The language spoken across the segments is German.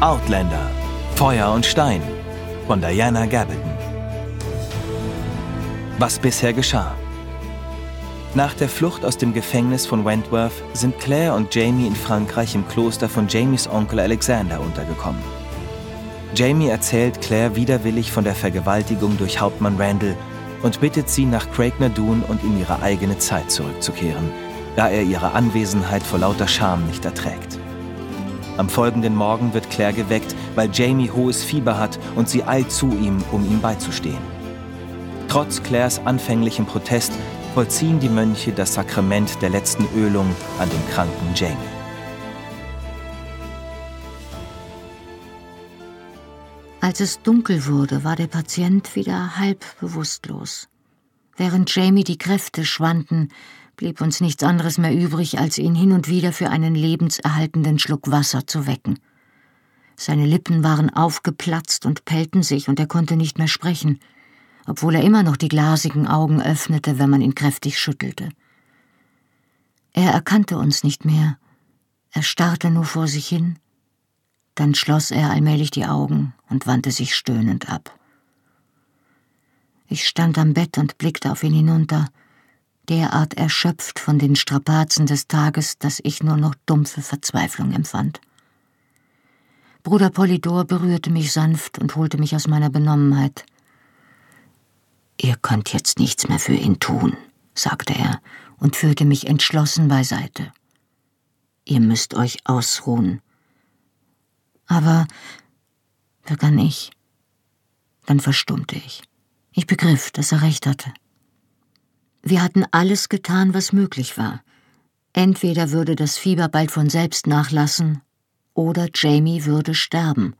Outlander Feuer und Stein von Diana Gabaldon. Was bisher geschah. Nach der Flucht aus dem Gefängnis von Wentworth sind Claire und Jamie in Frankreich im Kloster von Jamies Onkel Alexander untergekommen. Jamie erzählt Claire widerwillig von der Vergewaltigung durch Hauptmann Randall und bittet sie, nach Craignadoon und in ihre eigene Zeit zurückzukehren, da er ihre Anwesenheit vor lauter Scham nicht erträgt. Am folgenden Morgen wird Claire geweckt, weil Jamie hohes Fieber hat und sie eilt zu ihm, um ihm beizustehen. Trotz Claires anfänglichem Protest vollziehen die Mönche das Sakrament der letzten Ölung an dem kranken Jamie. Als es dunkel wurde, war der Patient wieder halb bewusstlos. Während Jamie die Kräfte schwanden, blieb uns nichts anderes mehr übrig, als ihn hin und wieder für einen lebenserhaltenden Schluck Wasser zu wecken. Seine Lippen waren aufgeplatzt und pellten sich, und er konnte nicht mehr sprechen, obwohl er immer noch die glasigen Augen öffnete, wenn man ihn kräftig schüttelte. Er erkannte uns nicht mehr, er starrte nur vor sich hin, dann schloss er allmählich die Augen und wandte sich stöhnend ab. Ich stand am Bett und blickte auf ihn hinunter, derart erschöpft von den Strapazen des Tages, dass ich nur noch dumpfe Verzweiflung empfand. Bruder Polydor berührte mich sanft und holte mich aus meiner Benommenheit. Ihr könnt jetzt nichts mehr für ihn tun, sagte er und führte mich entschlossen beiseite. Ihr müsst euch ausruhen aber, begann ich. Dann verstummte ich. Ich begriff, dass er recht hatte. Wir hatten alles getan, was möglich war. Entweder würde das Fieber bald von selbst nachlassen, oder Jamie würde sterben.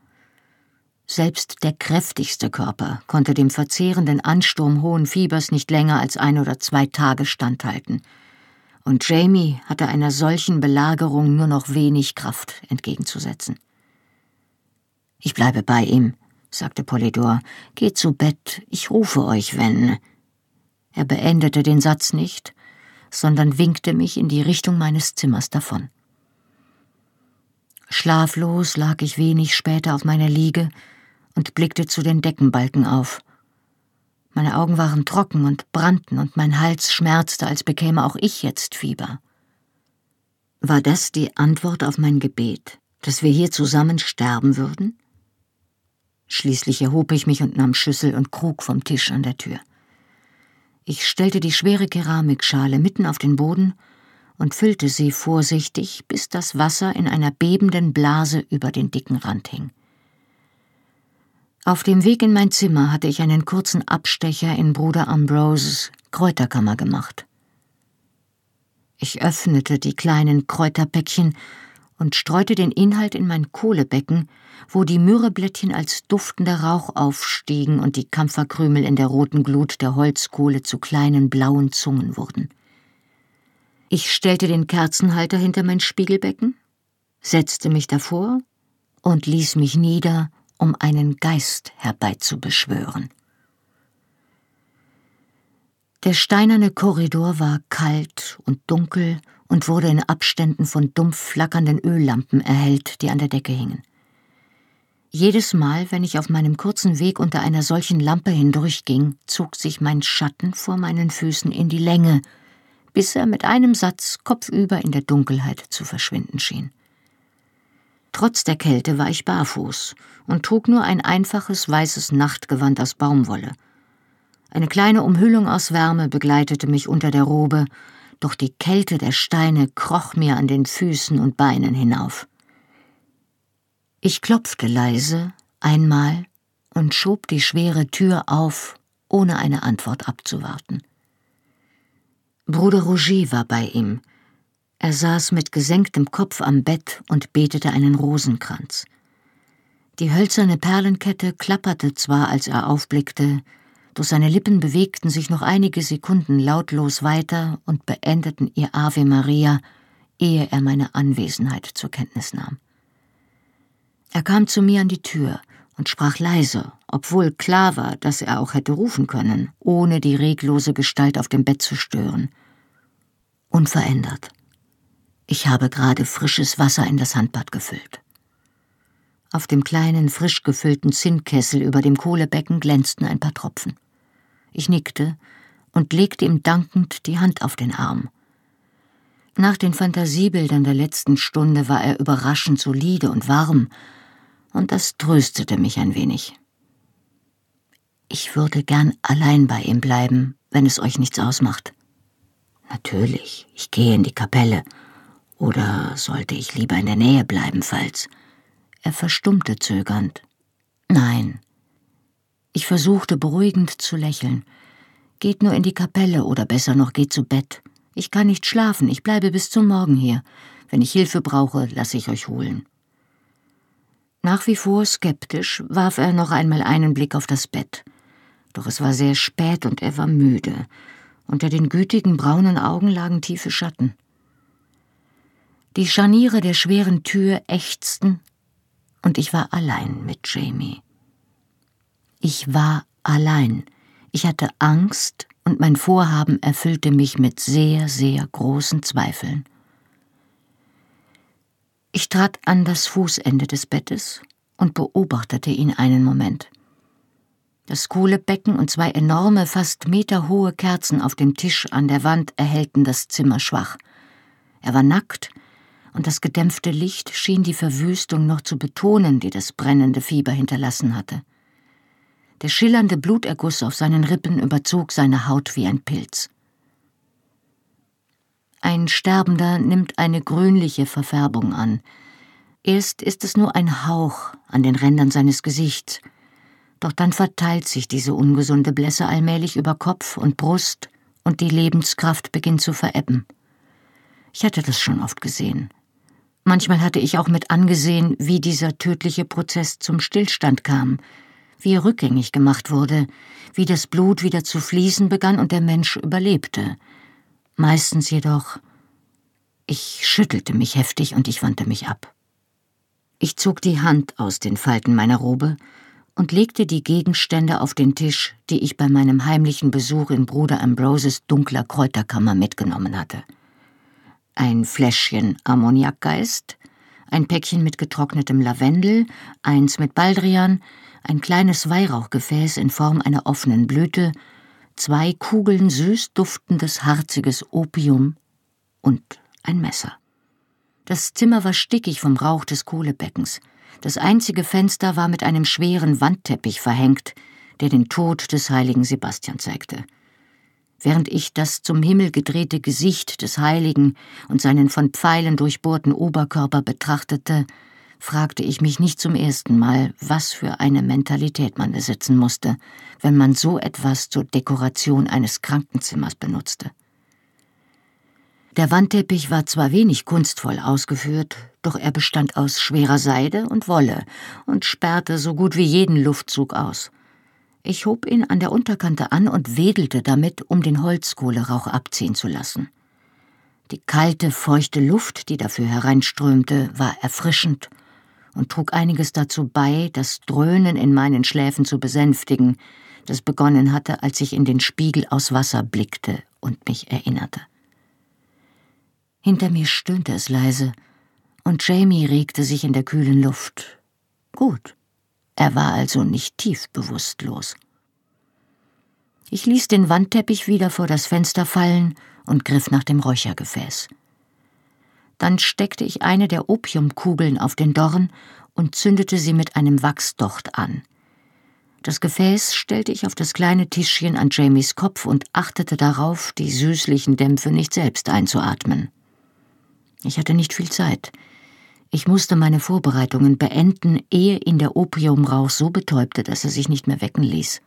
Selbst der kräftigste Körper konnte dem verzehrenden Ansturm hohen Fiebers nicht länger als ein oder zwei Tage standhalten. Und Jamie hatte einer solchen Belagerung nur noch wenig Kraft entgegenzusetzen. Ich bleibe bei ihm, sagte Polydor. Geht zu Bett, ich rufe euch, wenn. Er beendete den Satz nicht, sondern winkte mich in die Richtung meines Zimmers davon. Schlaflos lag ich wenig später auf meiner Liege und blickte zu den Deckenbalken auf. Meine Augen waren trocken und brannten und mein Hals schmerzte, als bekäme auch ich jetzt Fieber. War das die Antwort auf mein Gebet, dass wir hier zusammen sterben würden? Schließlich erhob ich mich und nahm Schüssel und Krug vom Tisch an der Tür. Ich stellte die schwere Keramikschale mitten auf den Boden und füllte sie vorsichtig, bis das Wasser in einer bebenden Blase über den dicken Rand hing. Auf dem Weg in mein Zimmer hatte ich einen kurzen Abstecher in Bruder Ambroses Kräuterkammer gemacht. Ich öffnete die kleinen Kräuterpäckchen und streute den Inhalt in mein Kohlebecken, wo die Myrrheblättchen als duftender Rauch aufstiegen und die Kampferkrümel in der roten Glut der Holzkohle zu kleinen blauen Zungen wurden. Ich stellte den Kerzenhalter hinter mein Spiegelbecken, setzte mich davor und ließ mich nieder, um einen Geist herbeizubeschwören. Der steinerne Korridor war kalt und dunkel und wurde in Abständen von dumpf flackernden Öllampen erhellt, die an der Decke hingen. Jedes Mal, wenn ich auf meinem kurzen Weg unter einer solchen Lampe hindurchging, zog sich mein Schatten vor meinen Füßen in die Länge, bis er mit einem Satz kopfüber in der Dunkelheit zu verschwinden schien. Trotz der Kälte war ich barfuß und trug nur ein einfaches weißes Nachtgewand aus Baumwolle. Eine kleine Umhüllung aus Wärme begleitete mich unter der Robe, doch die Kälte der Steine kroch mir an den Füßen und Beinen hinauf. Ich klopfte leise einmal und schob die schwere Tür auf, ohne eine Antwort abzuwarten. Bruder Roger war bei ihm. Er saß mit gesenktem Kopf am Bett und betete einen Rosenkranz. Die hölzerne Perlenkette klapperte zwar, als er aufblickte, doch seine Lippen bewegten sich noch einige Sekunden lautlos weiter und beendeten ihr Ave Maria, ehe er meine Anwesenheit zur Kenntnis nahm. Er kam zu mir an die Tür und sprach leise, obwohl klar war, dass er auch hätte rufen können, ohne die reglose Gestalt auf dem Bett zu stören. unverändert. Ich habe gerade frisches Wasser in das Handbad gefüllt. Auf dem kleinen, frisch gefüllten Zinnkessel über dem Kohlebecken glänzten ein paar Tropfen. Ich nickte und legte ihm dankend die Hand auf den Arm. Nach den Fantasiebildern der letzten Stunde war er überraschend solide und warm, und das tröstete mich ein wenig. Ich würde gern allein bei ihm bleiben, wenn es euch nichts ausmacht. Natürlich, ich gehe in die Kapelle. Oder sollte ich lieber in der Nähe bleiben, falls. Er verstummte zögernd. Nein. Ich versuchte beruhigend zu lächeln. Geht nur in die Kapelle oder besser noch geht zu Bett. Ich kann nicht schlafen, ich bleibe bis zum Morgen hier. Wenn ich Hilfe brauche, lasse ich euch holen. Nach wie vor skeptisch warf er noch einmal einen Blick auf das Bett. Doch es war sehr spät und er war müde. Unter den gütigen braunen Augen lagen tiefe Schatten. Die Scharniere der schweren Tür ächzten, und ich war allein mit Jamie. Ich war allein. Ich hatte Angst, und mein Vorhaben erfüllte mich mit sehr, sehr großen Zweifeln. Ich trat an das Fußende des Bettes und beobachtete ihn einen Moment. Das Kohlebecken und zwei enorme, fast meterhohe Kerzen auf dem Tisch an der Wand erhellten das Zimmer schwach. Er war nackt, und das gedämpfte Licht schien die Verwüstung noch zu betonen, die das brennende Fieber hinterlassen hatte. Der schillernde Bluterguss auf seinen Rippen überzog seine Haut wie ein Pilz. Ein Sterbender nimmt eine grünliche Verfärbung an. Erst ist es nur ein Hauch an den Rändern seines Gesichts, doch dann verteilt sich diese ungesunde Blässe allmählich über Kopf und Brust und die Lebenskraft beginnt zu verebben. Ich hatte das schon oft gesehen. Manchmal hatte ich auch mit angesehen, wie dieser tödliche Prozess zum Stillstand kam, wie er rückgängig gemacht wurde, wie das Blut wieder zu fließen begann und der Mensch überlebte. Meistens jedoch. Ich schüttelte mich heftig und ich wandte mich ab. Ich zog die Hand aus den Falten meiner Robe und legte die Gegenstände auf den Tisch, die ich bei meinem heimlichen Besuch in Bruder Ambroses dunkler Kräuterkammer mitgenommen hatte. Ein Fläschchen Ammoniakgeist, ein Päckchen mit getrocknetem Lavendel, eins mit Baldrian, ein kleines Weihrauchgefäß in Form einer offenen Blüte, zwei Kugeln süß duftendes harziges Opium und ein Messer. Das Zimmer war stickig vom Rauch des Kohlebeckens. Das einzige Fenster war mit einem schweren Wandteppich verhängt, der den Tod des heiligen Sebastian zeigte. Während ich das zum Himmel gedrehte Gesicht des Heiligen und seinen von Pfeilen durchbohrten Oberkörper betrachtete, fragte ich mich nicht zum ersten Mal, was für eine Mentalität man besitzen musste, wenn man so etwas zur Dekoration eines Krankenzimmers benutzte. Der Wandteppich war zwar wenig kunstvoll ausgeführt, doch er bestand aus schwerer Seide und Wolle und sperrte so gut wie jeden Luftzug aus. Ich hob ihn an der Unterkante an und wedelte damit, um den Holzkohlerauch abziehen zu lassen. Die kalte, feuchte Luft, die dafür hereinströmte, war erfrischend und trug einiges dazu bei, das Dröhnen in meinen Schläfen zu besänftigen, das begonnen hatte, als ich in den Spiegel aus Wasser blickte und mich erinnerte. Hinter mir stöhnte es leise, und Jamie regte sich in der kühlen Luft. Gut, er war also nicht tief bewusstlos. Ich ließ den Wandteppich wieder vor das Fenster fallen und griff nach dem Räuchergefäß. Dann steckte ich eine der Opiumkugeln auf den Dorn und zündete sie mit einem Wachsdocht an. Das Gefäß stellte ich auf das kleine Tischchen an Jamies Kopf und achtete darauf, die süßlichen Dämpfe nicht selbst einzuatmen. Ich hatte nicht viel Zeit. Ich musste meine Vorbereitungen beenden, ehe ihn der Opiumrauch so betäubte, dass er sich nicht mehr wecken ließ.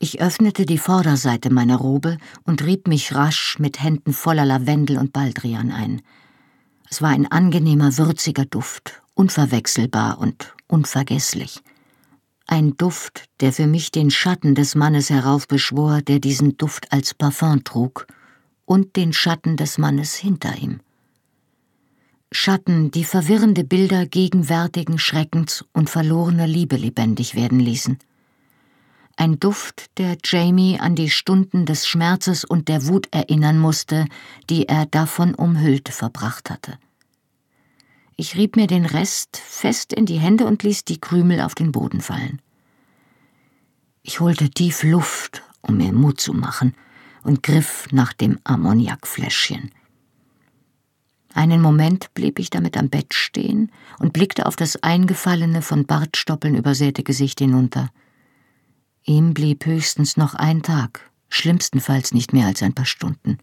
Ich öffnete die Vorderseite meiner Robe und rieb mich rasch mit Händen voller Lavendel und Baldrian ein. Es war ein angenehmer, würziger Duft, unverwechselbar und unvergesslich. Ein Duft, der für mich den Schatten des Mannes heraufbeschwor, der diesen Duft als Parfum trug – und den Schatten des Mannes hinter ihm. Schatten, die verwirrende Bilder gegenwärtigen Schreckens und verlorener Liebe lebendig werden ließen. Ein Duft, der Jamie an die Stunden des Schmerzes und der Wut erinnern musste, die er davon umhüllt verbracht hatte. Ich rieb mir den Rest fest in die Hände und ließ die Krümel auf den Boden fallen. Ich holte tief Luft, um mir Mut zu machen, und griff nach dem Ammoniakfläschchen. Einen Moment blieb ich damit am Bett stehen und blickte auf das eingefallene, von Bartstoppeln übersäte Gesicht hinunter. Ihm blieb höchstens noch ein Tag, schlimmstenfalls nicht mehr als ein paar Stunden.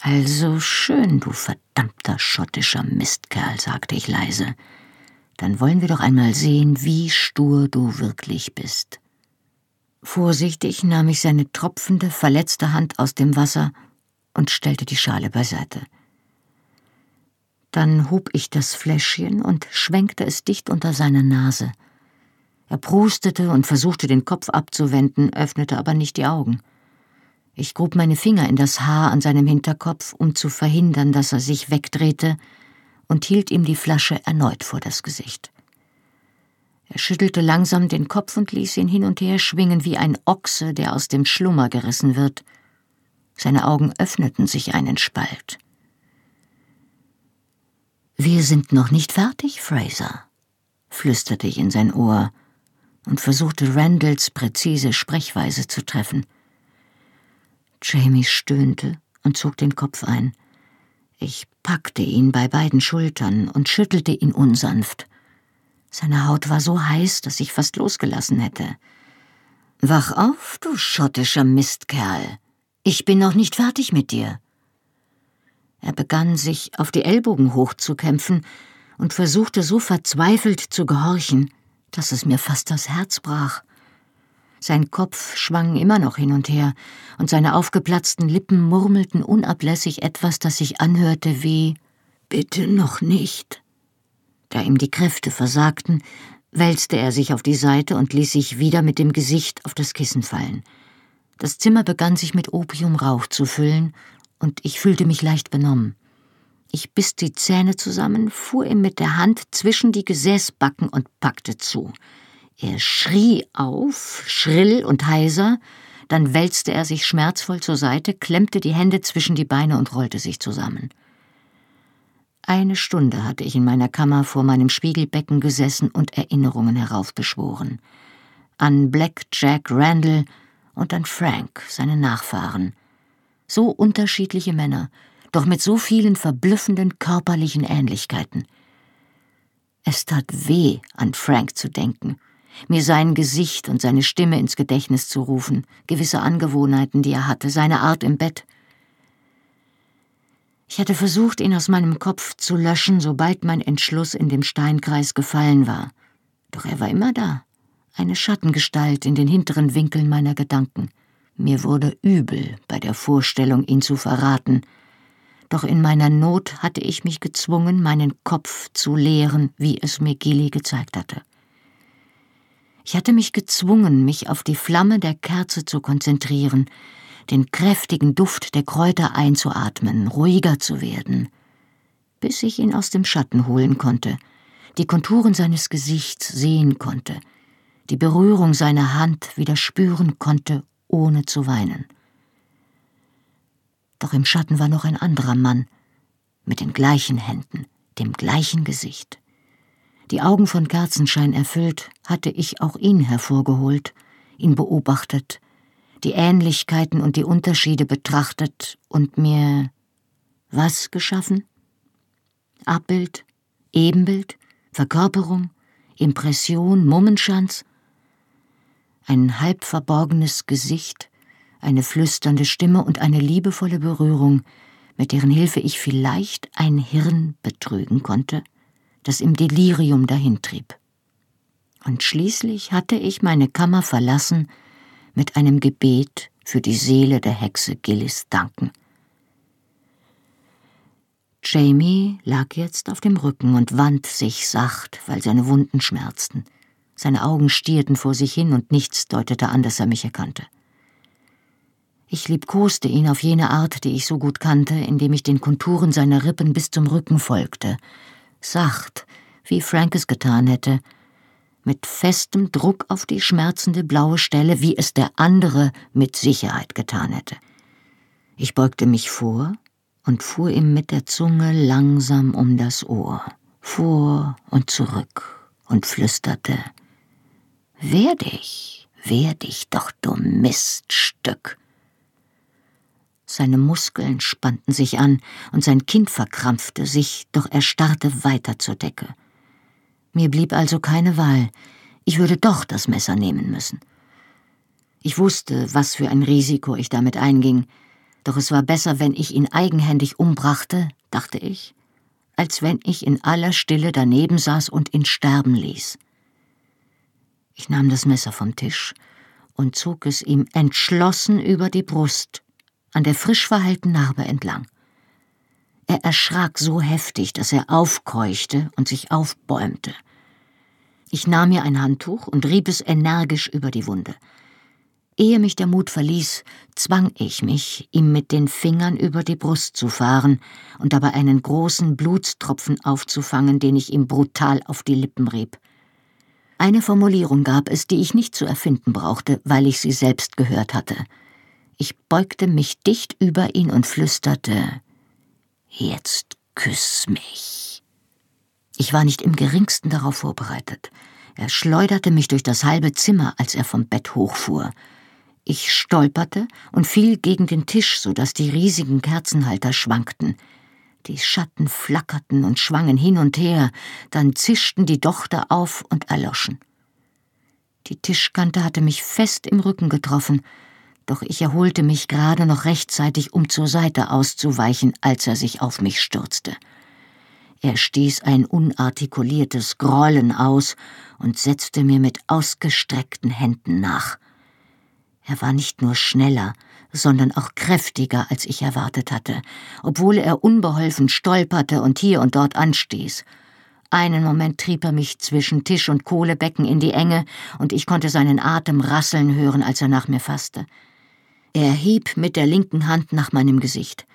Also schön, du verdammter schottischer Mistkerl, sagte ich leise. Dann wollen wir doch einmal sehen, wie stur du wirklich bist. Vorsichtig nahm ich seine tropfende, verletzte Hand aus dem Wasser und stellte die Schale beiseite. Dann hob ich das Fläschchen und schwenkte es dicht unter seine Nase. Er prustete und versuchte den Kopf abzuwenden, öffnete aber nicht die Augen. Ich grub meine Finger in das Haar an seinem Hinterkopf, um zu verhindern, dass er sich wegdrehte, und hielt ihm die Flasche erneut vor das Gesicht. Er schüttelte langsam den Kopf und ließ ihn hin und her schwingen wie ein Ochse, der aus dem Schlummer gerissen wird. Seine Augen öffneten sich einen Spalt. Wir sind noch nicht fertig, Fraser, flüsterte ich in sein Ohr und versuchte Randalls präzise Sprechweise zu treffen. Jamie stöhnte und zog den Kopf ein. Ich packte ihn bei beiden Schultern und schüttelte ihn unsanft. Seine Haut war so heiß, dass ich fast losgelassen hätte. Wach auf, du schottischer Mistkerl. Ich bin noch nicht fertig mit dir. Er begann sich auf die Ellbogen hochzukämpfen und versuchte so verzweifelt zu gehorchen, dass es mir fast das Herz brach. Sein Kopf schwang immer noch hin und her, und seine aufgeplatzten Lippen murmelten unablässig etwas, das sich anhörte wie Bitte noch nicht. Da ihm die Kräfte versagten, wälzte er sich auf die Seite und ließ sich wieder mit dem Gesicht auf das Kissen fallen. Das Zimmer begann sich mit Opiumrauch zu füllen, und ich fühlte mich leicht benommen. Ich biss die Zähne zusammen, fuhr ihm mit der Hand zwischen die Gesäßbacken und packte zu. Er schrie auf, schrill und heiser, dann wälzte er sich schmerzvoll zur Seite, klemmte die Hände zwischen die Beine und rollte sich zusammen. Eine Stunde hatte ich in meiner Kammer vor meinem Spiegelbecken gesessen und Erinnerungen heraufbeschworen. An Black Jack Randall und an Frank, seine Nachfahren. So unterschiedliche Männer, doch mit so vielen verblüffenden körperlichen Ähnlichkeiten. Es tat weh, an Frank zu denken mir sein Gesicht und seine Stimme ins Gedächtnis zu rufen, gewisse Angewohnheiten, die er hatte, seine Art im Bett. Ich hatte versucht, ihn aus meinem Kopf zu löschen, sobald mein Entschluss in dem Steinkreis gefallen war. Doch er war immer da, eine Schattengestalt in den hinteren Winkeln meiner Gedanken. Mir wurde übel bei der Vorstellung, ihn zu verraten, doch in meiner Not hatte ich mich gezwungen, meinen Kopf zu leeren, wie es mir Gilly gezeigt hatte. Ich hatte mich gezwungen, mich auf die Flamme der Kerze zu konzentrieren, den kräftigen Duft der Kräuter einzuatmen, ruhiger zu werden, bis ich ihn aus dem Schatten holen konnte, die Konturen seines Gesichts sehen konnte, die Berührung seiner Hand wieder spüren konnte, ohne zu weinen. Doch im Schatten war noch ein anderer Mann, mit den gleichen Händen, dem gleichen Gesicht. Die Augen von Kerzenschein erfüllt, hatte ich auch ihn hervorgeholt, ihn beobachtet, die Ähnlichkeiten und die Unterschiede betrachtet und mir was geschaffen? Abbild, Ebenbild, Verkörperung, Impression, Mummenschanz? Ein halb verborgenes Gesicht, eine flüsternde Stimme und eine liebevolle Berührung, mit deren Hilfe ich vielleicht ein Hirn betrügen konnte? das im Delirium dahintrieb. Und schließlich hatte ich meine Kammer verlassen mit einem Gebet für die Seele der Hexe Gillis danken. Jamie lag jetzt auf dem Rücken und wand sich sacht, weil seine Wunden schmerzten. Seine Augen stierten vor sich hin und nichts deutete an, dass er mich erkannte. Ich liebkoste ihn auf jene Art, die ich so gut kannte, indem ich den Konturen seiner Rippen bis zum Rücken folgte, sacht, wie Frank es getan hätte, mit festem Druck auf die schmerzende blaue Stelle, wie es der andere mit Sicherheit getan hätte. Ich beugte mich vor und fuhr ihm mit der Zunge langsam um das Ohr, vor und zurück und flüsterte Wehr dich, wehr dich doch, du Miststück. Seine Muskeln spannten sich an und sein Kinn verkrampfte sich, doch er starrte weiter zur Decke. Mir blieb also keine Wahl, ich würde doch das Messer nehmen müssen. Ich wusste, was für ein Risiko ich damit einging, doch es war besser, wenn ich ihn eigenhändig umbrachte, dachte ich, als wenn ich in aller Stille daneben saß und ihn sterben ließ. Ich nahm das Messer vom Tisch und zog es ihm entschlossen über die Brust, an der frisch verheilten Narbe entlang. Er erschrak so heftig, dass er aufkeuchte und sich aufbäumte. Ich nahm mir ein Handtuch und rieb es energisch über die Wunde. Ehe mich der Mut verließ, zwang ich mich, ihm mit den Fingern über die Brust zu fahren und dabei einen großen Blutstropfen aufzufangen, den ich ihm brutal auf die Lippen rieb. Eine Formulierung gab es, die ich nicht zu erfinden brauchte, weil ich sie selbst gehört hatte. Ich beugte mich dicht über ihn und flüsterte Jetzt küss mich. Ich war nicht im geringsten darauf vorbereitet. Er schleuderte mich durch das halbe Zimmer, als er vom Bett hochfuhr. Ich stolperte und fiel gegen den Tisch, so dass die riesigen Kerzenhalter schwankten. Die Schatten flackerten und schwangen hin und her, dann zischten die Dochter auf und erloschen. Die Tischkante hatte mich fest im Rücken getroffen, doch ich erholte mich gerade noch rechtzeitig, um zur Seite auszuweichen, als er sich auf mich stürzte. Er stieß ein unartikuliertes Grollen aus und setzte mir mit ausgestreckten Händen nach. Er war nicht nur schneller, sondern auch kräftiger, als ich erwartet hatte, obwohl er unbeholfen stolperte und hier und dort anstieß. Einen Moment trieb er mich zwischen Tisch und Kohlebecken in die Enge, und ich konnte seinen Atem rasseln hören, als er nach mir fasste. Er hieb mit der linken Hand nach meinem Gesicht.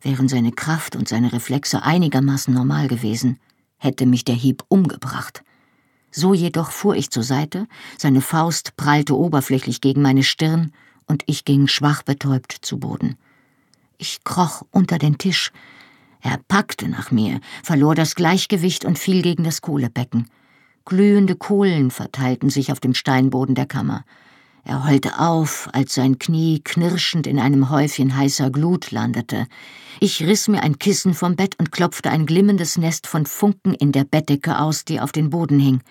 Wären seine Kraft und seine Reflexe einigermaßen normal gewesen, hätte mich der Hieb umgebracht. So jedoch fuhr ich zur Seite, seine Faust prallte oberflächlich gegen meine Stirn, und ich ging schwach betäubt zu Boden. Ich kroch unter den Tisch. Er packte nach mir, verlor das Gleichgewicht und fiel gegen das Kohlebecken. Glühende Kohlen verteilten sich auf dem Steinboden der Kammer. Er heulte auf, als sein Knie knirschend in einem Häufchen heißer Glut landete. Ich riss mir ein Kissen vom Bett und klopfte ein glimmendes Nest von Funken in der Bettdecke aus, die auf den Boden hing.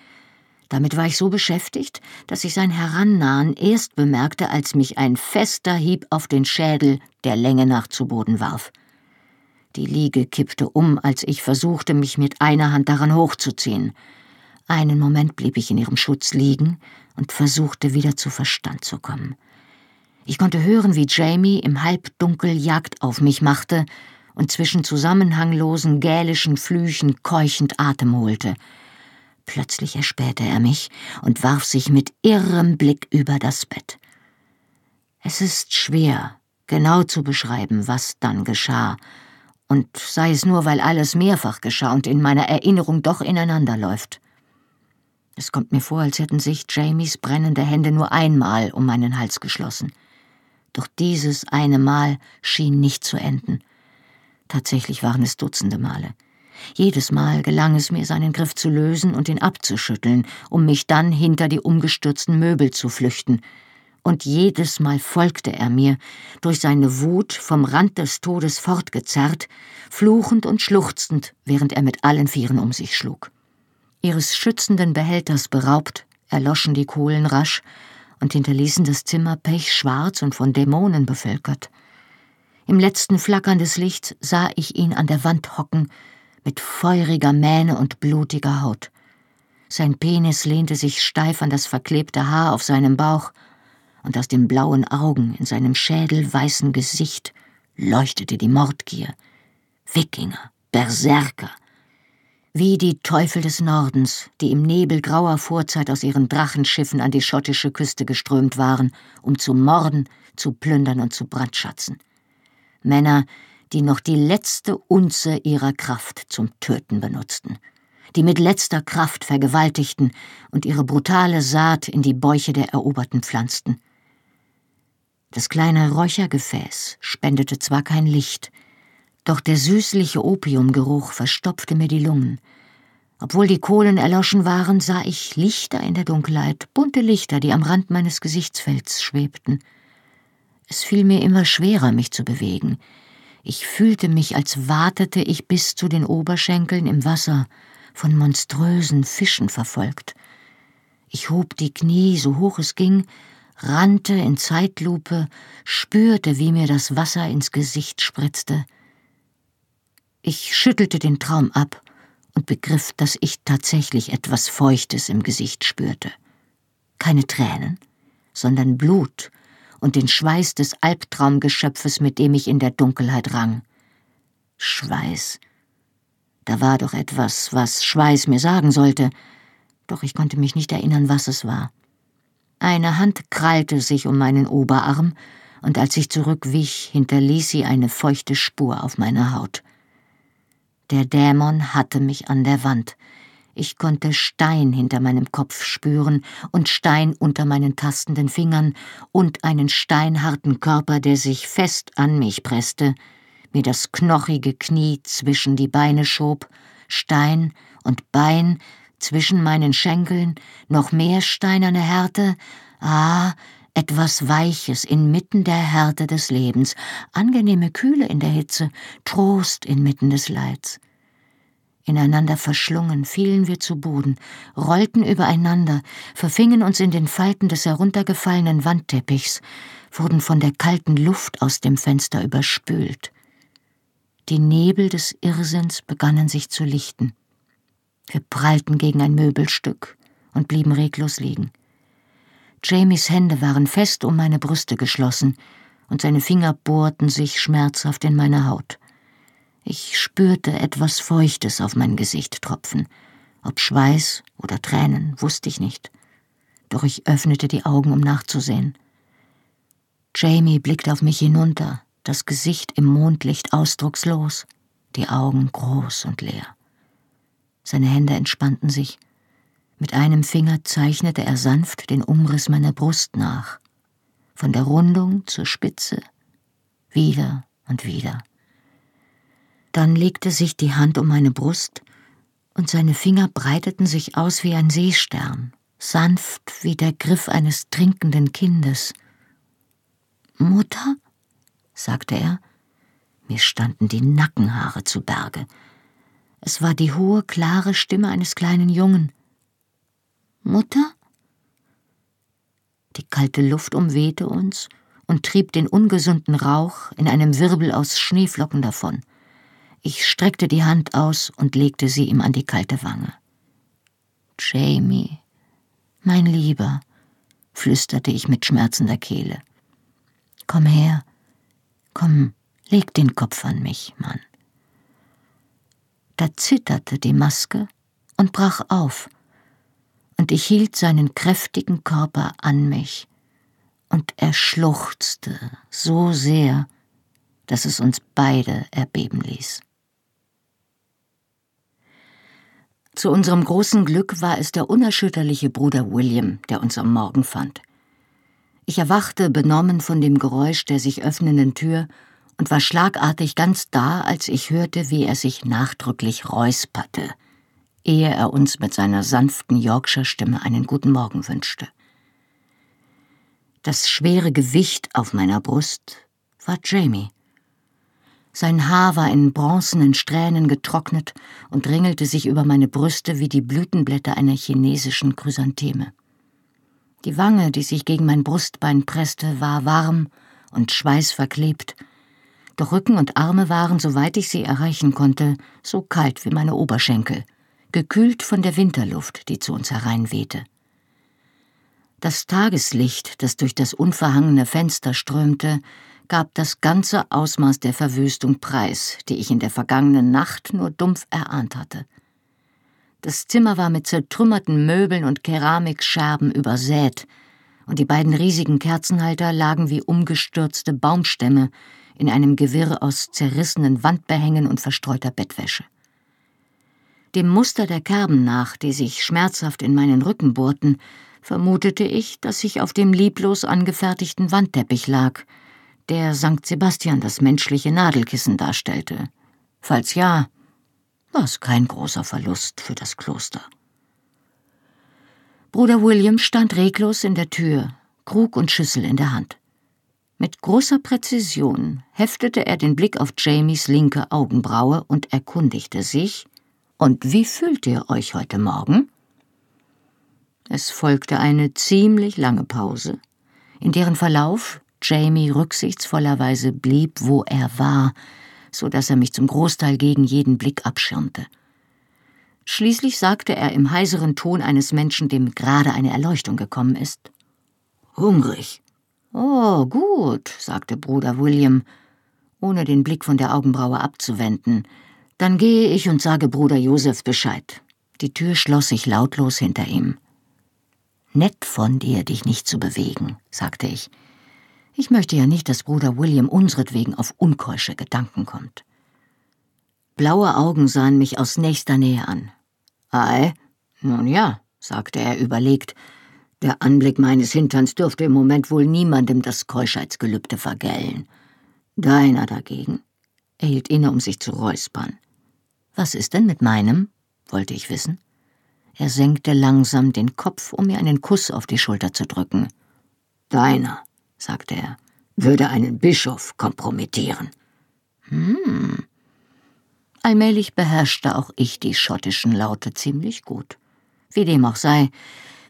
Damit war ich so beschäftigt, dass ich sein Herannahen erst bemerkte, als mich ein fester Hieb auf den Schädel der Länge nach zu Boden warf. Die Liege kippte um, als ich versuchte, mich mit einer Hand daran hochzuziehen. Einen Moment blieb ich in ihrem Schutz liegen und versuchte wieder zu Verstand zu kommen. Ich konnte hören, wie Jamie im Halbdunkel Jagd auf mich machte und zwischen zusammenhanglosen gälischen Flüchen keuchend Atem holte – Plötzlich erspähte er mich und warf sich mit irrem Blick über das Bett. Es ist schwer, genau zu beschreiben, was dann geschah, und sei es nur, weil alles mehrfach geschah und in meiner Erinnerung doch ineinander läuft. Es kommt mir vor, als hätten sich Jamies brennende Hände nur einmal um meinen Hals geschlossen. Doch dieses eine Mal schien nicht zu enden. Tatsächlich waren es Dutzende Male. Jedes Mal gelang es mir, seinen Griff zu lösen und ihn abzuschütteln, um mich dann hinter die umgestürzten Möbel zu flüchten. Und jedes Mal folgte er mir, durch seine Wut vom Rand des Todes fortgezerrt, fluchend und schluchzend, während er mit allen Vieren um sich schlug. Ihres schützenden Behälters beraubt, erloschen die Kohlen rasch und hinterließen das Zimmer pechschwarz und von Dämonen bevölkert. Im letzten Flackern des Lichts sah ich ihn an der Wand hocken mit feuriger Mähne und blutiger Haut. Sein Penis lehnte sich steif an das verklebte Haar auf seinem Bauch, und aus den blauen Augen in seinem schädelweißen Gesicht leuchtete die Mordgier. Wikinger, Berserker, wie die Teufel des Nordens, die im Nebel grauer Vorzeit aus ihren Drachenschiffen an die schottische Küste geströmt waren, um zu morden, zu plündern und zu brandschatzen. Männer, die noch die letzte Unze ihrer Kraft zum Töten benutzten, die mit letzter Kraft vergewaltigten und ihre brutale Saat in die Bäuche der Eroberten pflanzten. Das kleine Räuchergefäß spendete zwar kein Licht, doch der süßliche Opiumgeruch verstopfte mir die Lungen. Obwohl die Kohlen erloschen waren, sah ich Lichter in der Dunkelheit, bunte Lichter, die am Rand meines Gesichtsfelds schwebten. Es fiel mir immer schwerer, mich zu bewegen. Ich fühlte mich, als watete ich bis zu den Oberschenkeln im Wasser, von monströsen Fischen verfolgt. Ich hob die Knie so hoch es ging, rannte in Zeitlupe, spürte, wie mir das Wasser ins Gesicht spritzte. Ich schüttelte den Traum ab und begriff, dass ich tatsächlich etwas Feuchtes im Gesicht spürte. Keine Tränen, sondern Blut und den Schweiß des Albtraumgeschöpfes, mit dem ich in der Dunkelheit rang. Schweiß. Da war doch etwas, was Schweiß mir sagen sollte, doch ich konnte mich nicht erinnern, was es war. Eine Hand krallte sich um meinen Oberarm, und als ich zurückwich, hinterließ sie eine feuchte Spur auf meiner Haut. Der Dämon hatte mich an der Wand. Ich konnte Stein hinter meinem Kopf spüren und Stein unter meinen tastenden Fingern und einen steinharten Körper, der sich fest an mich presste, mir das knochige Knie zwischen die Beine schob, Stein und Bein zwischen meinen Schenkeln, noch mehr steinerne Härte, ah, etwas Weiches inmitten der Härte des Lebens, angenehme Kühle in der Hitze, Trost inmitten des Leids. Ineinander verschlungen fielen wir zu Boden, rollten übereinander, verfingen uns in den Falten des heruntergefallenen Wandteppichs, wurden von der kalten Luft aus dem Fenster überspült. Die Nebel des Irrsinns begannen sich zu lichten. Wir prallten gegen ein Möbelstück und blieben reglos liegen. Jamies Hände waren fest um meine Brüste geschlossen, und seine Finger bohrten sich schmerzhaft in meine Haut. Ich spürte etwas Feuchtes auf mein Gesicht tropfen. Ob Schweiß oder Tränen, wusste ich nicht. Doch ich öffnete die Augen, um nachzusehen. Jamie blickte auf mich hinunter, das Gesicht im Mondlicht ausdruckslos, die Augen groß und leer. Seine Hände entspannten sich, mit einem Finger zeichnete er sanft den Umriss meiner Brust nach, von der Rundung zur Spitze, wieder und wieder. Dann legte sich die Hand um meine Brust, und seine Finger breiteten sich aus wie ein Seestern, sanft wie der Griff eines trinkenden Kindes. Mutter? sagte er. Mir standen die Nackenhaare zu Berge. Es war die hohe, klare Stimme eines kleinen Jungen. Mutter? Die kalte Luft umwehte uns und trieb den ungesunden Rauch in einem Wirbel aus Schneeflocken davon. Ich streckte die Hand aus und legte sie ihm an die kalte Wange. Jamie, mein Lieber, flüsterte ich mit schmerzender Kehle. Komm her, komm, leg den Kopf an mich, Mann. Da zitterte die Maske und brach auf, und ich hielt seinen kräftigen Körper an mich, und er schluchzte so sehr, dass es uns beide erbeben ließ. Zu unserem großen Glück war es der unerschütterliche Bruder William, der uns am Morgen fand. Ich erwachte benommen von dem Geräusch der sich öffnenden Tür und war schlagartig ganz da, als ich hörte, wie er sich nachdrücklich räusperte ehe er uns mit seiner sanften Yorkshire-Stimme einen guten Morgen wünschte. Das schwere Gewicht auf meiner Brust war Jamie. Sein Haar war in bronzenen Strähnen getrocknet und ringelte sich über meine Brüste wie die Blütenblätter einer chinesischen Chrysantheme. Die Wange, die sich gegen mein Brustbein presste, war warm und schweißverklebt, doch Rücken und Arme waren, soweit ich sie erreichen konnte, so kalt wie meine Oberschenkel gekühlt von der Winterluft, die zu uns hereinwehte. Das Tageslicht, das durch das unverhangene Fenster strömte, gab das ganze Ausmaß der Verwüstung preis, die ich in der vergangenen Nacht nur dumpf erahnt hatte. Das Zimmer war mit zertrümmerten Möbeln und Keramikscherben übersät, und die beiden riesigen Kerzenhalter lagen wie umgestürzte Baumstämme in einem Gewirr aus zerrissenen Wandbehängen und verstreuter Bettwäsche. Dem Muster der Kerben nach, die sich schmerzhaft in meinen Rücken bohrten, vermutete ich, dass ich auf dem lieblos angefertigten Wandteppich lag, der St. Sebastian das menschliche Nadelkissen darstellte. Falls ja, war es kein großer Verlust für das Kloster. Bruder William stand reglos in der Tür, Krug und Schüssel in der Hand. Mit großer Präzision heftete er den Blick auf Jamies linke Augenbraue und erkundigte sich, Und wie fühlt ihr euch heute Morgen? Es folgte eine ziemlich lange Pause, in deren Verlauf Jamie rücksichtsvollerweise blieb, wo er war, so dass er mich zum Großteil gegen jeden Blick abschirmte. Schließlich sagte er im heiseren Ton eines Menschen, dem gerade eine Erleuchtung gekommen ist. Hungrig. Oh, gut, sagte Bruder William, ohne den Blick von der Augenbraue abzuwenden. Dann gehe ich und sage Bruder Josef Bescheid. Die Tür schloss sich lautlos hinter ihm. Nett von dir, dich nicht zu bewegen, sagte ich. Ich möchte ja nicht, dass Bruder William unsretwegen auf unkeusche Gedanken kommt. Blaue Augen sahen mich aus nächster Nähe an. Ei, nun ja, sagte er überlegt. Der Anblick meines Hinterns dürfte im Moment wohl niemandem das Keuschheitsgelübde vergällen. Deiner dagegen. Er hielt inne, um sich zu räuspern. Was ist denn mit meinem? wollte ich wissen. Er senkte langsam den Kopf, um mir einen Kuss auf die Schulter zu drücken. Deiner, sagte er, würde einen Bischof kompromittieren. Hm. Allmählich beherrschte auch ich die schottischen Laute ziemlich gut. Wie dem auch sei,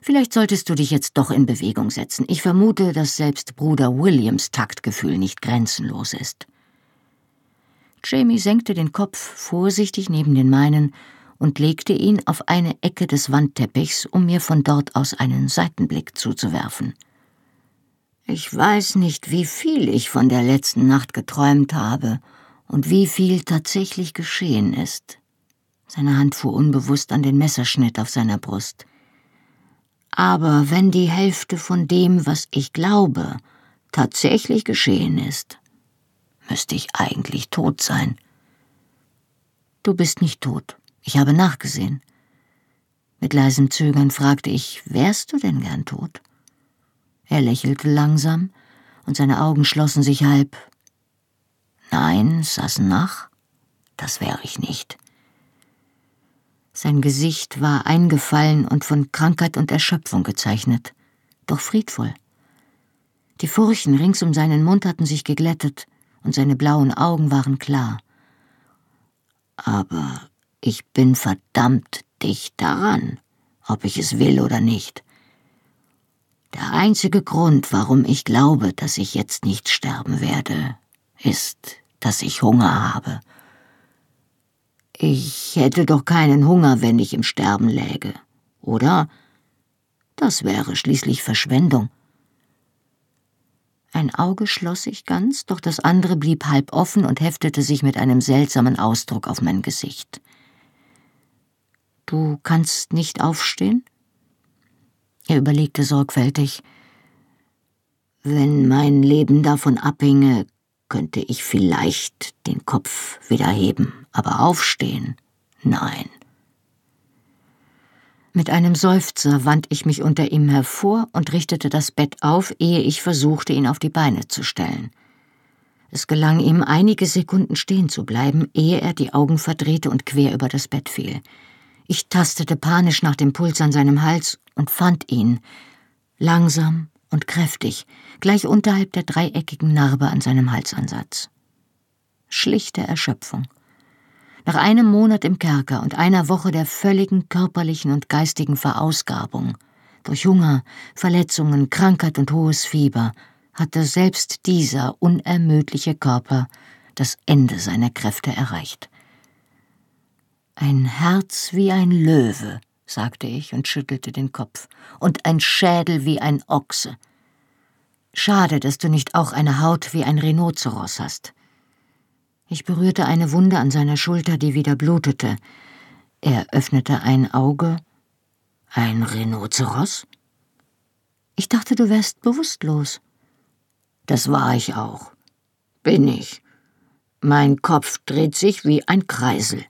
vielleicht solltest du dich jetzt doch in Bewegung setzen. Ich vermute, dass selbst Bruder Williams Taktgefühl nicht grenzenlos ist. Jamie senkte den Kopf vorsichtig neben den meinen und legte ihn auf eine Ecke des Wandteppichs, um mir von dort aus einen Seitenblick zuzuwerfen. Ich weiß nicht, wie viel ich von der letzten Nacht geträumt habe und wie viel tatsächlich geschehen ist. Seine Hand fuhr unbewusst an den Messerschnitt auf seiner Brust. Aber wenn die Hälfte von dem, was ich glaube, tatsächlich geschehen ist, müsste ich eigentlich tot sein. Du bist nicht tot, ich habe nachgesehen. Mit leisem Zögern fragte ich, wärst du denn gern tot? Er lächelte langsam, und seine Augen schlossen sich halb. Nein, Sassenach, das wäre ich nicht. Sein Gesicht war eingefallen und von Krankheit und Erschöpfung gezeichnet, doch friedvoll. Die Furchen rings um seinen Mund hatten sich geglättet, und seine blauen Augen waren klar. Aber ich bin verdammt dicht daran, ob ich es will oder nicht. Der einzige Grund, warum ich glaube, dass ich jetzt nicht sterben werde, ist, dass ich Hunger habe. Ich hätte doch keinen Hunger, wenn ich im Sterben läge, oder? Das wäre schließlich Verschwendung. Ein Auge schloss sich ganz, doch das andere blieb halb offen und heftete sich mit einem seltsamen Ausdruck auf mein Gesicht. Du kannst nicht aufstehen? Er überlegte sorgfältig. Wenn mein Leben davon abhinge, könnte ich vielleicht den Kopf wieder heben, aber aufstehen? Nein. Mit einem Seufzer wand ich mich unter ihm hervor und richtete das Bett auf, ehe ich versuchte, ihn auf die Beine zu stellen. Es gelang ihm, einige Sekunden stehen zu bleiben, ehe er die Augen verdrehte und quer über das Bett fiel. Ich tastete panisch nach dem Puls an seinem Hals und fand ihn, langsam und kräftig, gleich unterhalb der dreieckigen Narbe an seinem Halsansatz. Schlichte Erschöpfung. Nach einem Monat im Kerker und einer Woche der völligen körperlichen und geistigen Verausgabung, durch Hunger, Verletzungen, Krankheit und hohes Fieber, hatte selbst dieser unermüdliche Körper das Ende seiner Kräfte erreicht. Ein Herz wie ein Löwe, sagte ich und schüttelte den Kopf, und ein Schädel wie ein Ochse. Schade, dass du nicht auch eine Haut wie ein Rhinozeros hast. Ich berührte eine Wunde an seiner Schulter, die wieder blutete. Er öffnete ein Auge. Ein Rhinozeros? Ich dachte, du wärst bewusstlos. Das war ich auch. Bin ich. Mein Kopf dreht sich wie ein Kreisel.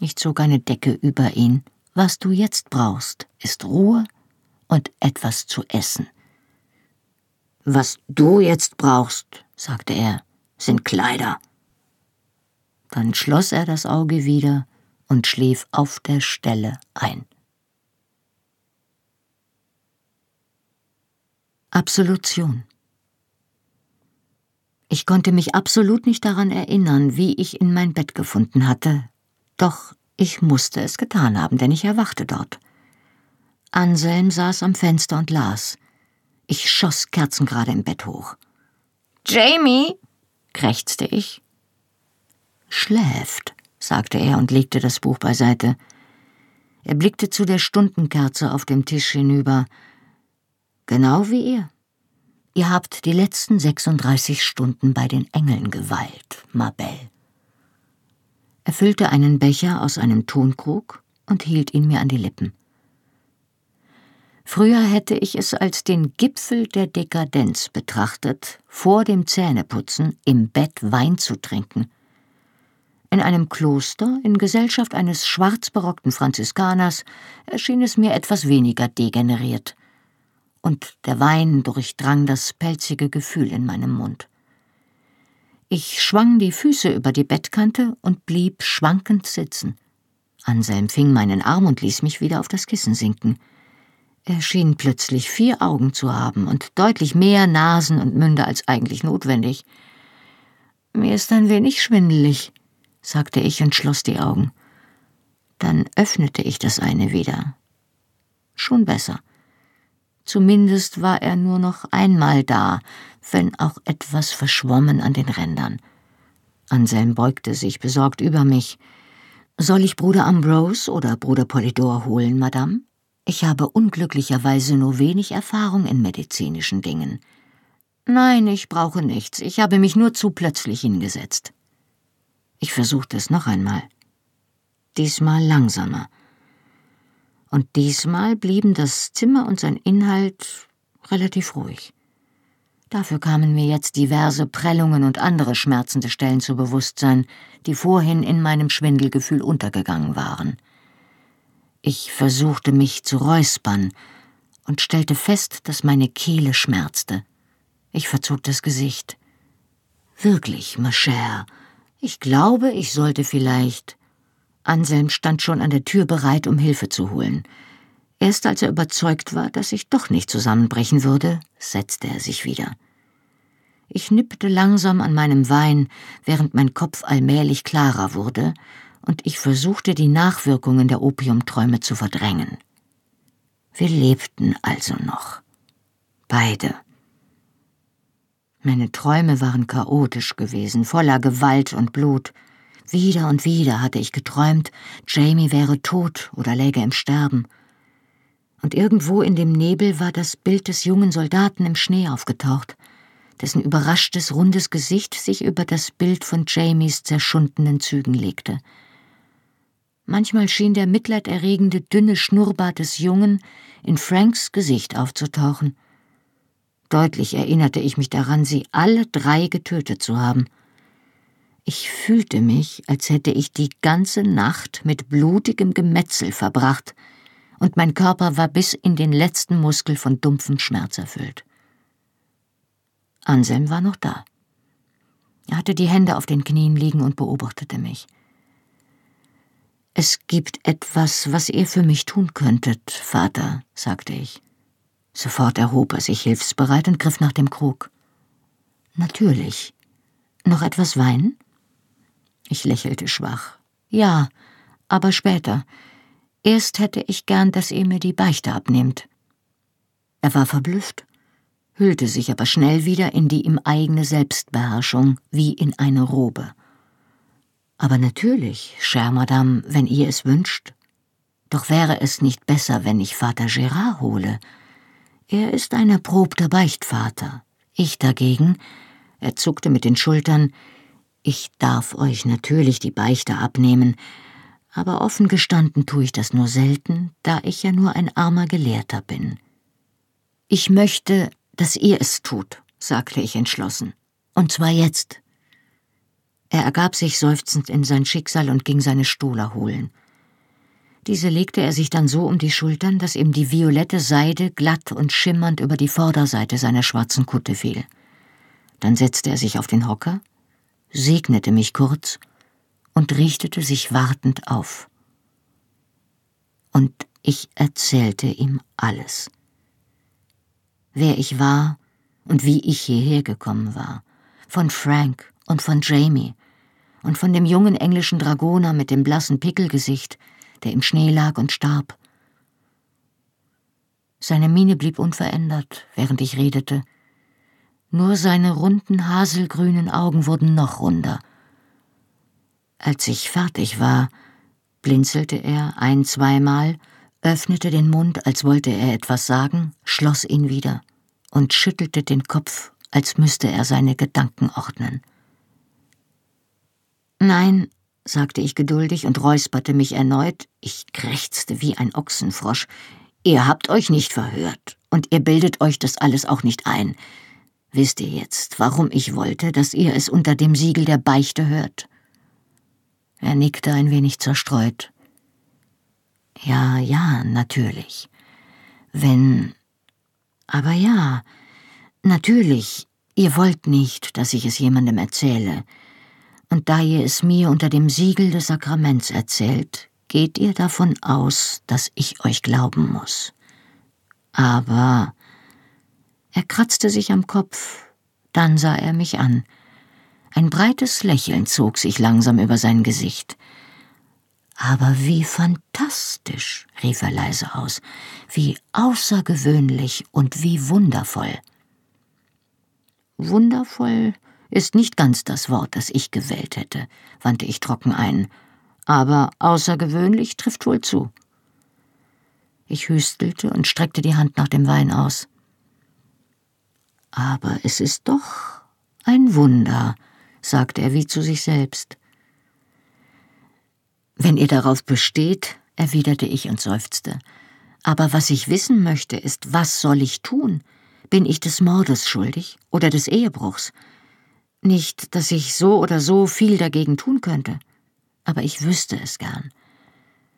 Ich zog eine Decke über ihn. Was du jetzt brauchst, ist Ruhe und etwas zu essen. Was du jetzt brauchst, sagte er, sind Kleider. Dann schloss er das Auge wieder und schlief auf der Stelle ein. Absolution. Ich konnte mich absolut nicht daran erinnern, wie ich in mein Bett gefunden hatte, doch ich musste es getan haben, denn ich erwachte dort. Anselm saß am Fenster und las. Ich schoss kerzengerade im Bett hoch. Jamie, krächzte ich. Schläft, sagte er und legte das Buch beiseite. Er blickte zu der Stundenkerze auf dem Tisch hinüber. Genau wie ihr. Ihr habt die letzten 36 Stunden bei den Engeln geweilt, Mabel. Er füllte einen Becher aus einem Tonkrug und hielt ihn mir an die Lippen. Früher hätte ich es als den Gipfel der Dekadenz betrachtet, vor dem Zähneputzen im Bett Wein zu trinken. In einem Kloster, in Gesellschaft eines schwarzbarockten Franziskaners, erschien es mir etwas weniger degeneriert. Und der Wein durchdrang das pelzige Gefühl in meinem Mund. Ich schwang die Füße über die Bettkante und blieb schwankend sitzen. Anselm fing meinen Arm und ließ mich wieder auf das Kissen sinken. Er schien plötzlich vier Augen zu haben und deutlich mehr Nasen und Münder als eigentlich notwendig. Mir ist ein wenig schwindelig, sagte ich und schloss die Augen. Dann öffnete ich das eine wieder. Schon besser. Zumindest war er nur noch einmal da, wenn auch etwas verschwommen an den Rändern. Anselm beugte sich besorgt über mich. Soll ich Bruder Ambrose oder Bruder Polydor holen, Madame? Ich habe unglücklicherweise nur wenig Erfahrung in medizinischen Dingen. Nein, ich brauche nichts. Ich habe mich nur zu plötzlich hingesetzt. Ich versuchte es noch einmal. Diesmal langsamer. Und diesmal blieben das Zimmer und sein Inhalt relativ ruhig. Dafür kamen mir jetzt diverse Prellungen und andere schmerzende Stellen zu Bewusstsein, die vorhin in meinem Schwindelgefühl untergegangen waren. Ich versuchte mich zu räuspern und stellte fest, dass meine Kehle schmerzte. Ich verzog das Gesicht. Wirklich, ma chère, ich glaube, ich sollte vielleicht. Anselm stand schon an der Tür bereit, um Hilfe zu holen. Erst als er überzeugt war, dass ich doch nicht zusammenbrechen würde, setzte er sich wieder. Ich nippte langsam an meinem Wein, während mein Kopf allmählich klarer wurde und ich versuchte die Nachwirkungen der Opiumträume zu verdrängen. Wir lebten also noch. Beide. Meine Träume waren chaotisch gewesen, voller Gewalt und Blut. Wieder und wieder hatte ich geträumt, Jamie wäre tot oder läge im Sterben. Und irgendwo in dem Nebel war das Bild des jungen Soldaten im Schnee aufgetaucht, dessen überraschtes, rundes Gesicht sich über das Bild von Jamies zerschundenen Zügen legte. Manchmal schien der mitleiderregende, dünne Schnurrbart des Jungen in Franks Gesicht aufzutauchen. Deutlich erinnerte ich mich daran, sie alle drei getötet zu haben. Ich fühlte mich, als hätte ich die ganze Nacht mit blutigem Gemetzel verbracht, und mein Körper war bis in den letzten Muskel von dumpfem Schmerz erfüllt. Anselm war noch da. Er hatte die Hände auf den Knien liegen und beobachtete mich. Es gibt etwas, was ihr für mich tun könntet, Vater, sagte ich. Sofort erhob er sich hilfsbereit und griff nach dem Krug. Natürlich. Noch etwas Wein? Ich lächelte schwach. Ja, aber später. Erst hätte ich gern, dass ihr mir die Beichte abnehmt. Er war verblüfft, hüllte sich aber schnell wieder in die ihm eigene Selbstbeherrschung wie in eine Robe. Aber natürlich, chère Madame, wenn ihr es wünscht. Doch wäre es nicht besser, wenn ich Vater Gérard hole. Er ist ein erprobter Beichtvater. Ich dagegen, er zuckte mit den Schultern, ich darf euch natürlich die Beichte abnehmen, aber offen gestanden tue ich das nur selten, da ich ja nur ein armer Gelehrter bin. Ich möchte, dass ihr es tut, sagte ich entschlossen. Und zwar jetzt. Er ergab sich seufzend in sein Schicksal und ging seine Stola holen. Diese legte er sich dann so um die Schultern, dass ihm die violette Seide glatt und schimmernd über die Vorderseite seiner schwarzen Kutte fiel. Dann setzte er sich auf den Hocker, segnete mich kurz und richtete sich wartend auf. Und ich erzählte ihm alles. Wer ich war und wie ich hierher gekommen war, von Frank und von Jamie und von dem jungen englischen Dragoner mit dem blassen Pickelgesicht, der im Schnee lag und starb. Seine Miene blieb unverändert, während ich redete. Nur seine runden haselgrünen Augen wurden noch runder. Als ich fertig war, blinzelte er ein, zweimal, öffnete den Mund, als wollte er etwas sagen, schloss ihn wieder und schüttelte den Kopf, als müsste er seine Gedanken ordnen. Nein, sagte ich geduldig und räusperte mich erneut, ich krächzte wie ein Ochsenfrosch. Ihr habt euch nicht verhört, und ihr bildet euch das alles auch nicht ein. Wisst ihr jetzt, warum ich wollte, dass ihr es unter dem Siegel der Beichte hört? Er nickte ein wenig zerstreut. Ja, ja, natürlich. Wenn. Aber ja, natürlich, ihr wollt nicht, dass ich es jemandem erzähle und da ihr es mir unter dem Siegel des Sakraments erzählt, geht ihr davon aus, dass ich euch glauben muss. Aber er kratzte sich am Kopf, dann sah er mich an. Ein breites Lächeln zog sich langsam über sein Gesicht. Aber wie fantastisch, rief er leise aus, wie außergewöhnlich und wie wundervoll. Wundervoll ist nicht ganz das Wort, das ich gewählt hätte, wandte ich trocken ein, aber außergewöhnlich trifft wohl zu. Ich hüstelte und streckte die Hand nach dem Wein aus. Aber es ist doch ein Wunder, sagte er wie zu sich selbst. Wenn ihr darauf besteht, erwiderte ich und seufzte. Aber was ich wissen möchte, ist, was soll ich tun? Bin ich des Mordes schuldig oder des Ehebruchs? Nicht, dass ich so oder so viel dagegen tun könnte, aber ich wüsste es gern.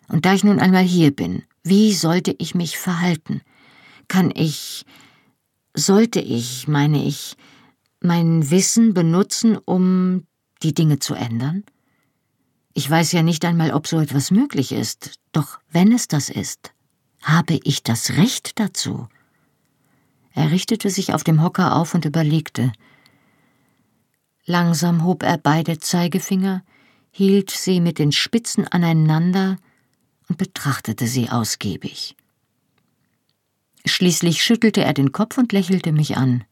Und da ich nun einmal hier bin, wie sollte ich mich verhalten? Kann ich, sollte ich, meine ich, mein Wissen benutzen, um die Dinge zu ändern? Ich weiß ja nicht einmal, ob so etwas möglich ist, doch wenn es das ist, habe ich das Recht dazu. Er richtete sich auf dem Hocker auf und überlegte. Langsam hob er beide Zeigefinger, hielt sie mit den Spitzen aneinander und betrachtete sie ausgiebig. Schließlich schüttelte er den Kopf und lächelte mich an.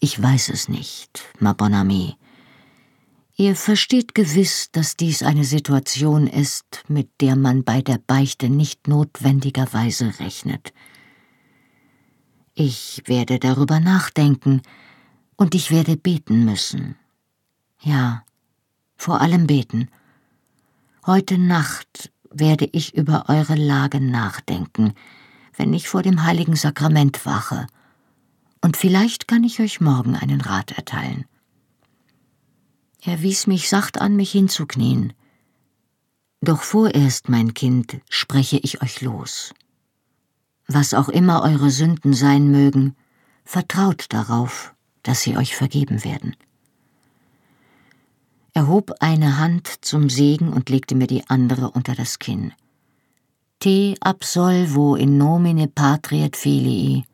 Ich weiß es nicht, ma bon ami. Ihr versteht gewiss, dass dies eine Situation ist, mit der man bei der Beichte nicht notwendigerweise rechnet. Ich werde darüber nachdenken, und ich werde beten müssen. Ja, vor allem beten. Heute Nacht werde ich über eure Lage nachdenken, wenn ich vor dem heiligen Sakrament wache, und vielleicht kann ich euch morgen einen Rat erteilen. Er wies mich sacht an, mich hinzuknien. Doch vorerst, mein Kind, spreche ich euch los. Was auch immer eure Sünden sein mögen, vertraut darauf, dass sie euch vergeben werden. Er hob eine Hand zum Segen und legte mir die andere unter das Kinn. Te absolvo in nomine patriet filii.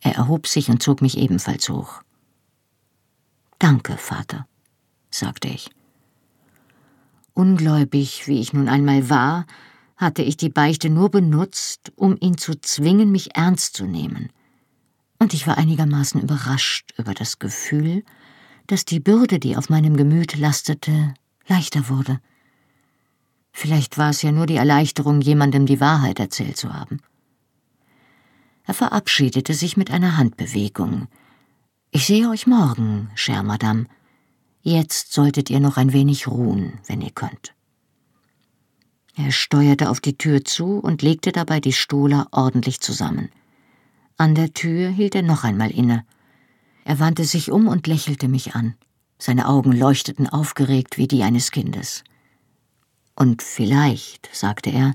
Er erhob sich und zog mich ebenfalls hoch. Danke, Vater, sagte ich. Ungläubig, wie ich nun einmal war, hatte ich die Beichte nur benutzt, um ihn zu zwingen, mich ernst zu nehmen und ich war einigermaßen überrascht über das Gefühl, dass die Bürde, die auf meinem Gemüt lastete, leichter wurde. Vielleicht war es ja nur die Erleichterung, jemandem die Wahrheit erzählt zu haben. Er verabschiedete sich mit einer Handbewegung. Ich sehe euch morgen, chère Madame. Jetzt solltet ihr noch ein wenig ruhen, wenn ihr könnt. Er steuerte auf die Tür zu und legte dabei die Stola ordentlich zusammen. An der Tür hielt er noch einmal inne. Er wandte sich um und lächelte mich an. Seine Augen leuchteten aufgeregt wie die eines Kindes. Und vielleicht, sagte er,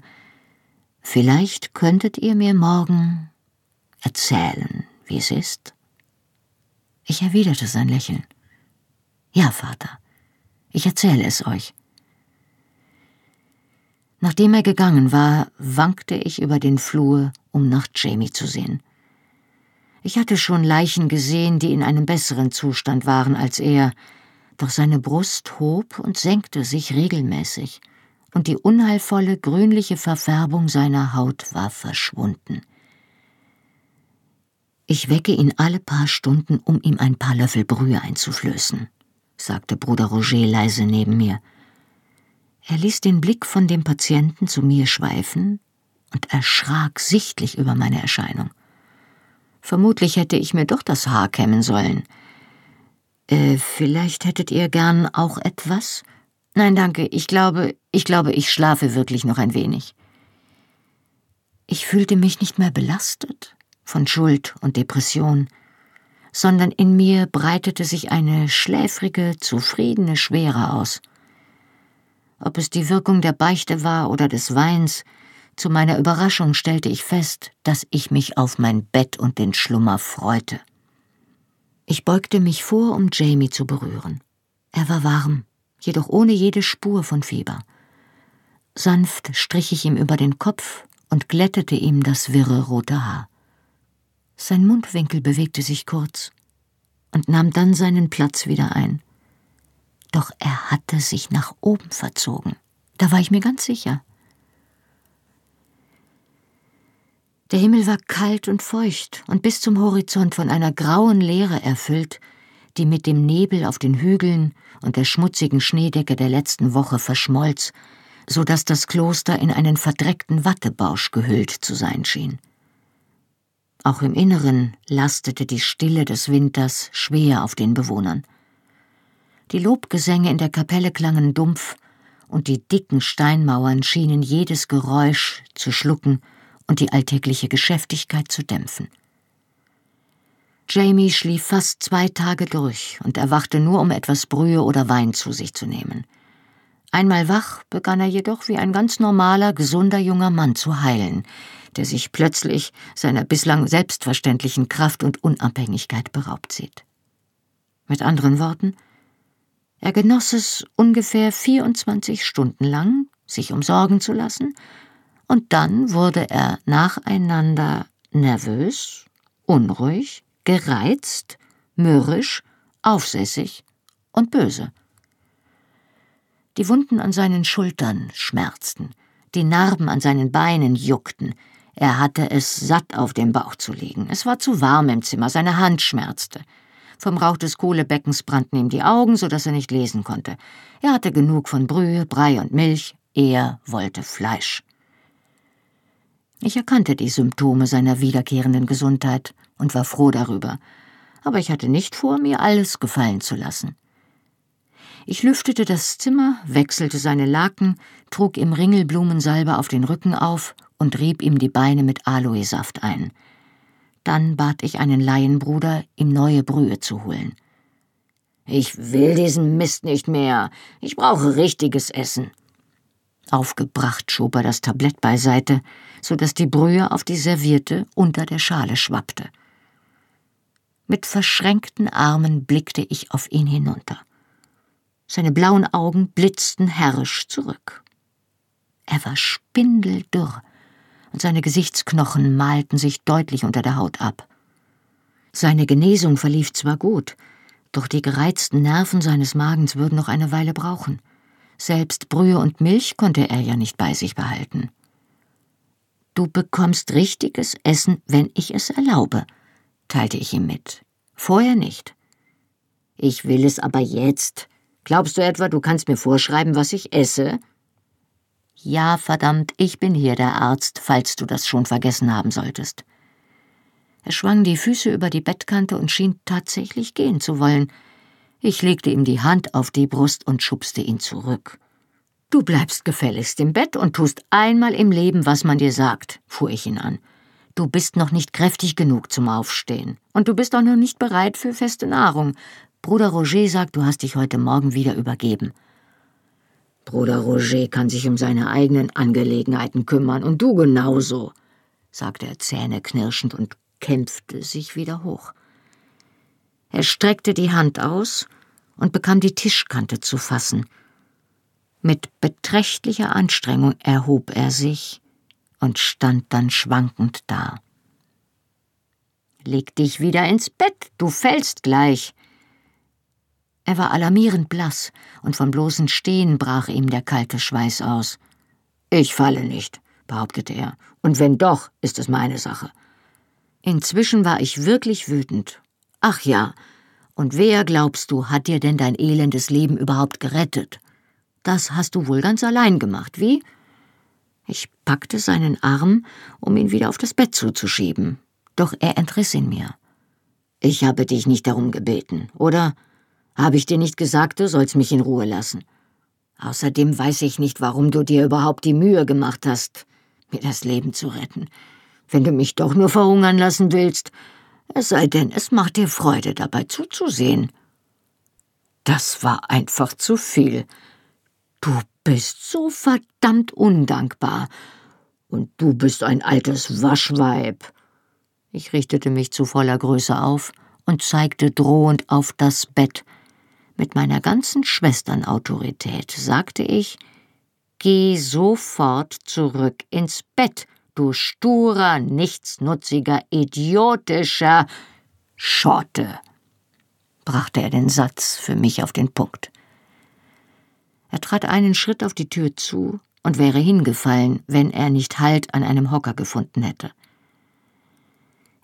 vielleicht könntet ihr mir morgen erzählen, wie es ist. Ich erwiderte sein Lächeln. Ja, Vater, ich erzähle es euch. Nachdem er gegangen war, wankte ich über den Flur, um nach Jamie zu sehen. Ich hatte schon Leichen gesehen, die in einem besseren Zustand waren als er, doch seine Brust hob und senkte sich regelmäßig, und die unheilvolle grünliche Verfärbung seiner Haut war verschwunden. Ich wecke ihn alle paar Stunden, um ihm ein paar Löffel Brühe einzuflößen, sagte Bruder Roger leise neben mir. Er ließ den Blick von dem Patienten zu mir schweifen und erschrak sichtlich über meine Erscheinung. Vermutlich hätte ich mir doch das Haar kämmen sollen. Äh, vielleicht hättet ihr gern auch etwas? Nein, danke, ich glaube, ich glaube, ich schlafe wirklich noch ein wenig. Ich fühlte mich nicht mehr belastet von Schuld und Depression, sondern in mir breitete sich eine schläfrige, zufriedene Schwere aus. Ob es die Wirkung der Beichte war oder des Weins, zu meiner Überraschung stellte ich fest, dass ich mich auf mein Bett und den Schlummer freute. Ich beugte mich vor, um Jamie zu berühren. Er war warm, jedoch ohne jede Spur von Fieber. Sanft strich ich ihm über den Kopf und glättete ihm das wirre rote Haar. Sein Mundwinkel bewegte sich kurz und nahm dann seinen Platz wieder ein doch er hatte sich nach oben verzogen. Da war ich mir ganz sicher. Der Himmel war kalt und feucht und bis zum Horizont von einer grauen Leere erfüllt, die mit dem Nebel auf den Hügeln und der schmutzigen Schneedecke der letzten Woche verschmolz, so dass das Kloster in einen verdreckten Wattebausch gehüllt zu sein schien. Auch im Inneren lastete die Stille des Winters schwer auf den Bewohnern. Die Lobgesänge in der Kapelle klangen dumpf, und die dicken Steinmauern schienen jedes Geräusch zu schlucken und die alltägliche Geschäftigkeit zu dämpfen. Jamie schlief fast zwei Tage durch und erwachte nur, um etwas Brühe oder Wein zu sich zu nehmen. Einmal wach begann er jedoch wie ein ganz normaler, gesunder junger Mann zu heilen, der sich plötzlich seiner bislang selbstverständlichen Kraft und Unabhängigkeit beraubt sieht. Mit anderen Worten, er genoss es ungefähr 24 Stunden lang, sich umsorgen zu lassen, und dann wurde er nacheinander nervös, unruhig, gereizt, mürrisch, aufsässig und böse. Die Wunden an seinen Schultern schmerzten, die Narben an seinen Beinen juckten, er hatte es satt auf dem Bauch zu liegen, es war zu warm im Zimmer, seine Hand schmerzte, vom Rauch des Kohlebeckens brannten ihm die Augen, so dass er nicht lesen konnte. Er hatte genug von Brühe, Brei und Milch. Er wollte Fleisch. Ich erkannte die Symptome seiner wiederkehrenden Gesundheit und war froh darüber, aber ich hatte nicht vor, mir alles gefallen zu lassen. Ich lüftete das Zimmer, wechselte seine Laken, trug ihm Ringelblumensalbe auf den Rücken auf und rieb ihm die Beine mit Aloesaft ein. Dann bat ich einen Laienbruder, ihm neue Brühe zu holen. Ich will diesen Mist nicht mehr. Ich brauche richtiges Essen. Aufgebracht schob er das Tablett beiseite, so dass die Brühe auf die Serviette unter der Schale schwappte. Mit verschränkten Armen blickte ich auf ihn hinunter. Seine blauen Augen blitzten herrisch zurück. Er war spindeldürr, und seine Gesichtsknochen malten sich deutlich unter der Haut ab. Seine Genesung verlief zwar gut, doch die gereizten Nerven seines Magens würden noch eine Weile brauchen. Selbst Brühe und Milch konnte er ja nicht bei sich behalten. Du bekommst richtiges Essen, wenn ich es erlaube, teilte ich ihm mit. Vorher nicht. Ich will es aber jetzt. Glaubst du etwa, du kannst mir vorschreiben, was ich esse? Ja, verdammt, ich bin hier der Arzt, falls du das schon vergessen haben solltest. Er schwang die Füße über die Bettkante und schien tatsächlich gehen zu wollen. Ich legte ihm die Hand auf die Brust und schubste ihn zurück. Du bleibst gefälligst im Bett und tust einmal im Leben, was man dir sagt, fuhr ich ihn an. Du bist noch nicht kräftig genug zum Aufstehen. Und du bist auch noch nicht bereit für feste Nahrung. Bruder Roger sagt, du hast dich heute Morgen wieder übergeben. Bruder Roger kann sich um seine eigenen Angelegenheiten kümmern und du genauso, sagte er zähneknirschend und kämpfte sich wieder hoch. Er streckte die Hand aus und bekam die Tischkante zu fassen. Mit beträchtlicher Anstrengung erhob er sich und stand dann schwankend da. Leg dich wieder ins Bett, du fällst gleich. Er war alarmierend blass, und vom bloßen Stehen brach ihm der kalte Schweiß aus. Ich falle nicht, behauptete er, und wenn doch, ist es meine Sache. Inzwischen war ich wirklich wütend Ach ja, und wer, glaubst du, hat dir denn dein elendes Leben überhaupt gerettet? Das hast du wohl ganz allein gemacht, wie? Ich packte seinen Arm, um ihn wieder auf das Bett zuzuschieben, doch er entriss ihn mir. Ich habe dich nicht darum gebeten, oder? Habe ich dir nicht gesagt, du sollst mich in Ruhe lassen? Außerdem weiß ich nicht, warum du dir überhaupt die Mühe gemacht hast, mir das Leben zu retten. Wenn du mich doch nur verhungern lassen willst, es sei denn, es macht dir Freude, dabei zuzusehen. Das war einfach zu viel. Du bist so verdammt undankbar. Und du bist ein altes Waschweib. Ich richtete mich zu voller Größe auf und zeigte drohend auf das Bett. Mit meiner ganzen Schwesternautorität sagte ich, Geh sofort zurück ins Bett du sturer, nichtsnutziger, idiotischer Schotte, brachte er den Satz für mich auf den Punkt. Er trat einen Schritt auf die Tür zu und wäre hingefallen, wenn er nicht Halt an einem Hocker gefunden hätte.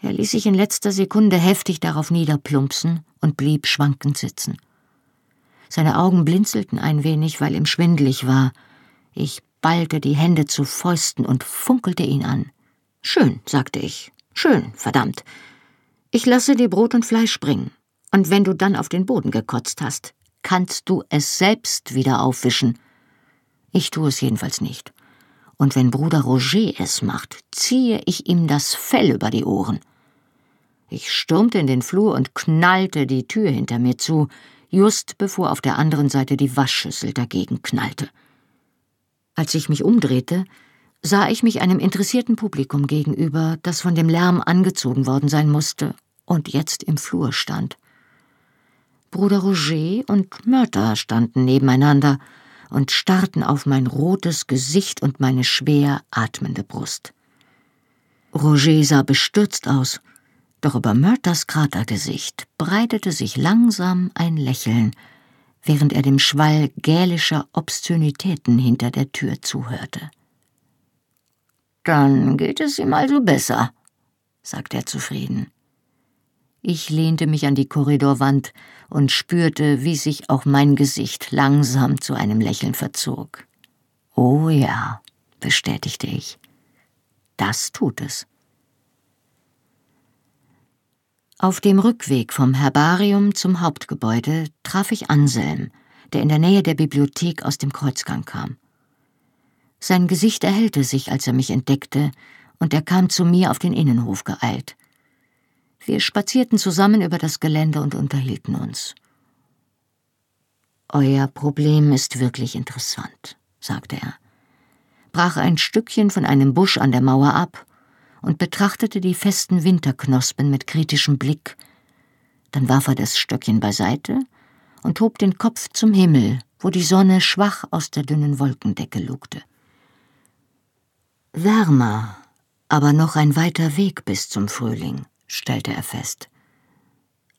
Er ließ sich in letzter Sekunde heftig darauf niederplumpsen und blieb schwankend sitzen. Seine Augen blinzelten ein wenig, weil ihm schwindlig war. Ich ballte die Hände zu Fäusten und funkelte ihn an. Schön, sagte ich. Schön, verdammt. Ich lasse dir Brot und Fleisch bringen. Und wenn du dann auf den Boden gekotzt hast, kannst du es selbst wieder aufwischen. Ich tue es jedenfalls nicht. Und wenn Bruder Roger es macht, ziehe ich ihm das Fell über die Ohren. Ich stürmte in den Flur und knallte die Tür hinter mir zu, just bevor auf der anderen Seite die Waschschüssel dagegen knallte. Als ich mich umdrehte, sah ich mich einem interessierten Publikum gegenüber, das von dem Lärm angezogen worden sein musste und jetzt im Flur stand. Bruder Roger und Mörter standen nebeneinander und starrten auf mein rotes Gesicht und meine schwer atmende Brust. Roger sah bestürzt aus, doch über Mörters Kratergesicht breitete sich langsam ein Lächeln, während er dem Schwall gälischer Obszönitäten hinter der Tür zuhörte. Dann geht es ihm also besser, sagte er zufrieden. Ich lehnte mich an die Korridorwand und spürte, wie sich auch mein Gesicht langsam zu einem Lächeln verzog. Oh ja, bestätigte ich. Das tut es. Auf dem Rückweg vom Herbarium zum Hauptgebäude traf ich Anselm, der in der Nähe der Bibliothek aus dem Kreuzgang kam. Sein Gesicht erhellte sich, als er mich entdeckte, und er kam zu mir auf den Innenhof geeilt. Wir spazierten zusammen über das Gelände und unterhielten uns. Euer Problem ist wirklich interessant, sagte er, brach ein Stückchen von einem Busch an der Mauer ab und betrachtete die festen Winterknospen mit kritischem Blick. Dann warf er das Stöckchen beiseite und hob den Kopf zum Himmel, wo die Sonne schwach aus der dünnen Wolkendecke lugte. Wärmer, aber noch ein weiter Weg bis zum Frühling, stellte er fest.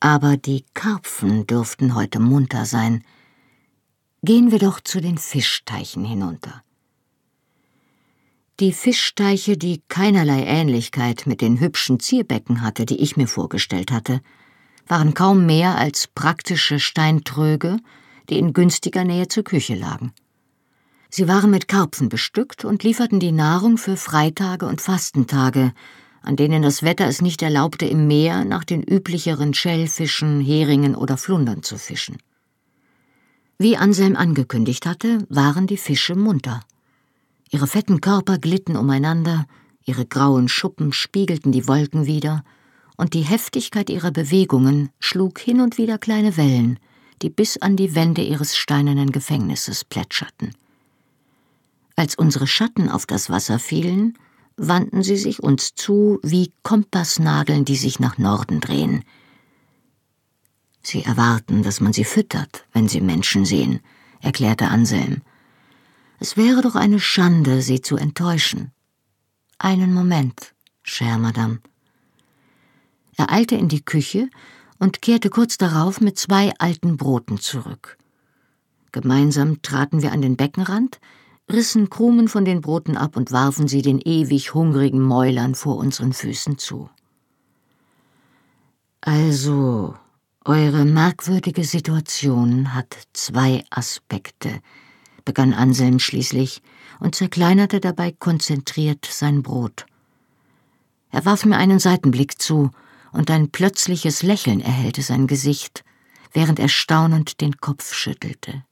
Aber die Karpfen dürften heute munter sein. Gehen wir doch zu den Fischteichen hinunter. Die Fischteiche, die keinerlei Ähnlichkeit mit den hübschen Zierbecken hatte, die ich mir vorgestellt hatte, waren kaum mehr als praktische Steintröge, die in günstiger Nähe zur Küche lagen. Sie waren mit Karpfen bestückt und lieferten die Nahrung für Freitage und Fastentage, an denen das Wetter es nicht erlaubte, im Meer nach den üblicheren Schellfischen, Heringen oder Flundern zu fischen. Wie Anselm angekündigt hatte, waren die Fische munter. Ihre fetten Körper glitten umeinander, ihre grauen Schuppen spiegelten die Wolken wieder, und die Heftigkeit ihrer Bewegungen schlug hin und wieder kleine Wellen, die bis an die Wände ihres steinernen Gefängnisses plätscherten. Als unsere Schatten auf das Wasser fielen, wandten sie sich uns zu wie Kompassnadeln, die sich nach Norden drehen. Sie erwarten, dass man sie füttert, wenn sie Menschen sehen, erklärte Anselm. Es wäre doch eine Schande, sie zu enttäuschen. Einen Moment, chère Madame. Er eilte in die Küche und kehrte kurz darauf mit zwei alten Broten zurück. Gemeinsam traten wir an den Beckenrand, rissen Krumen von den Broten ab und warfen sie den ewig hungrigen Mäulern vor unseren Füßen zu. Also, eure merkwürdige Situation hat zwei Aspekte, begann Anselm schließlich und zerkleinerte dabei konzentriert sein Brot. Er warf mir einen Seitenblick zu, und ein plötzliches Lächeln erhellte sein Gesicht, während er staunend den Kopf schüttelte.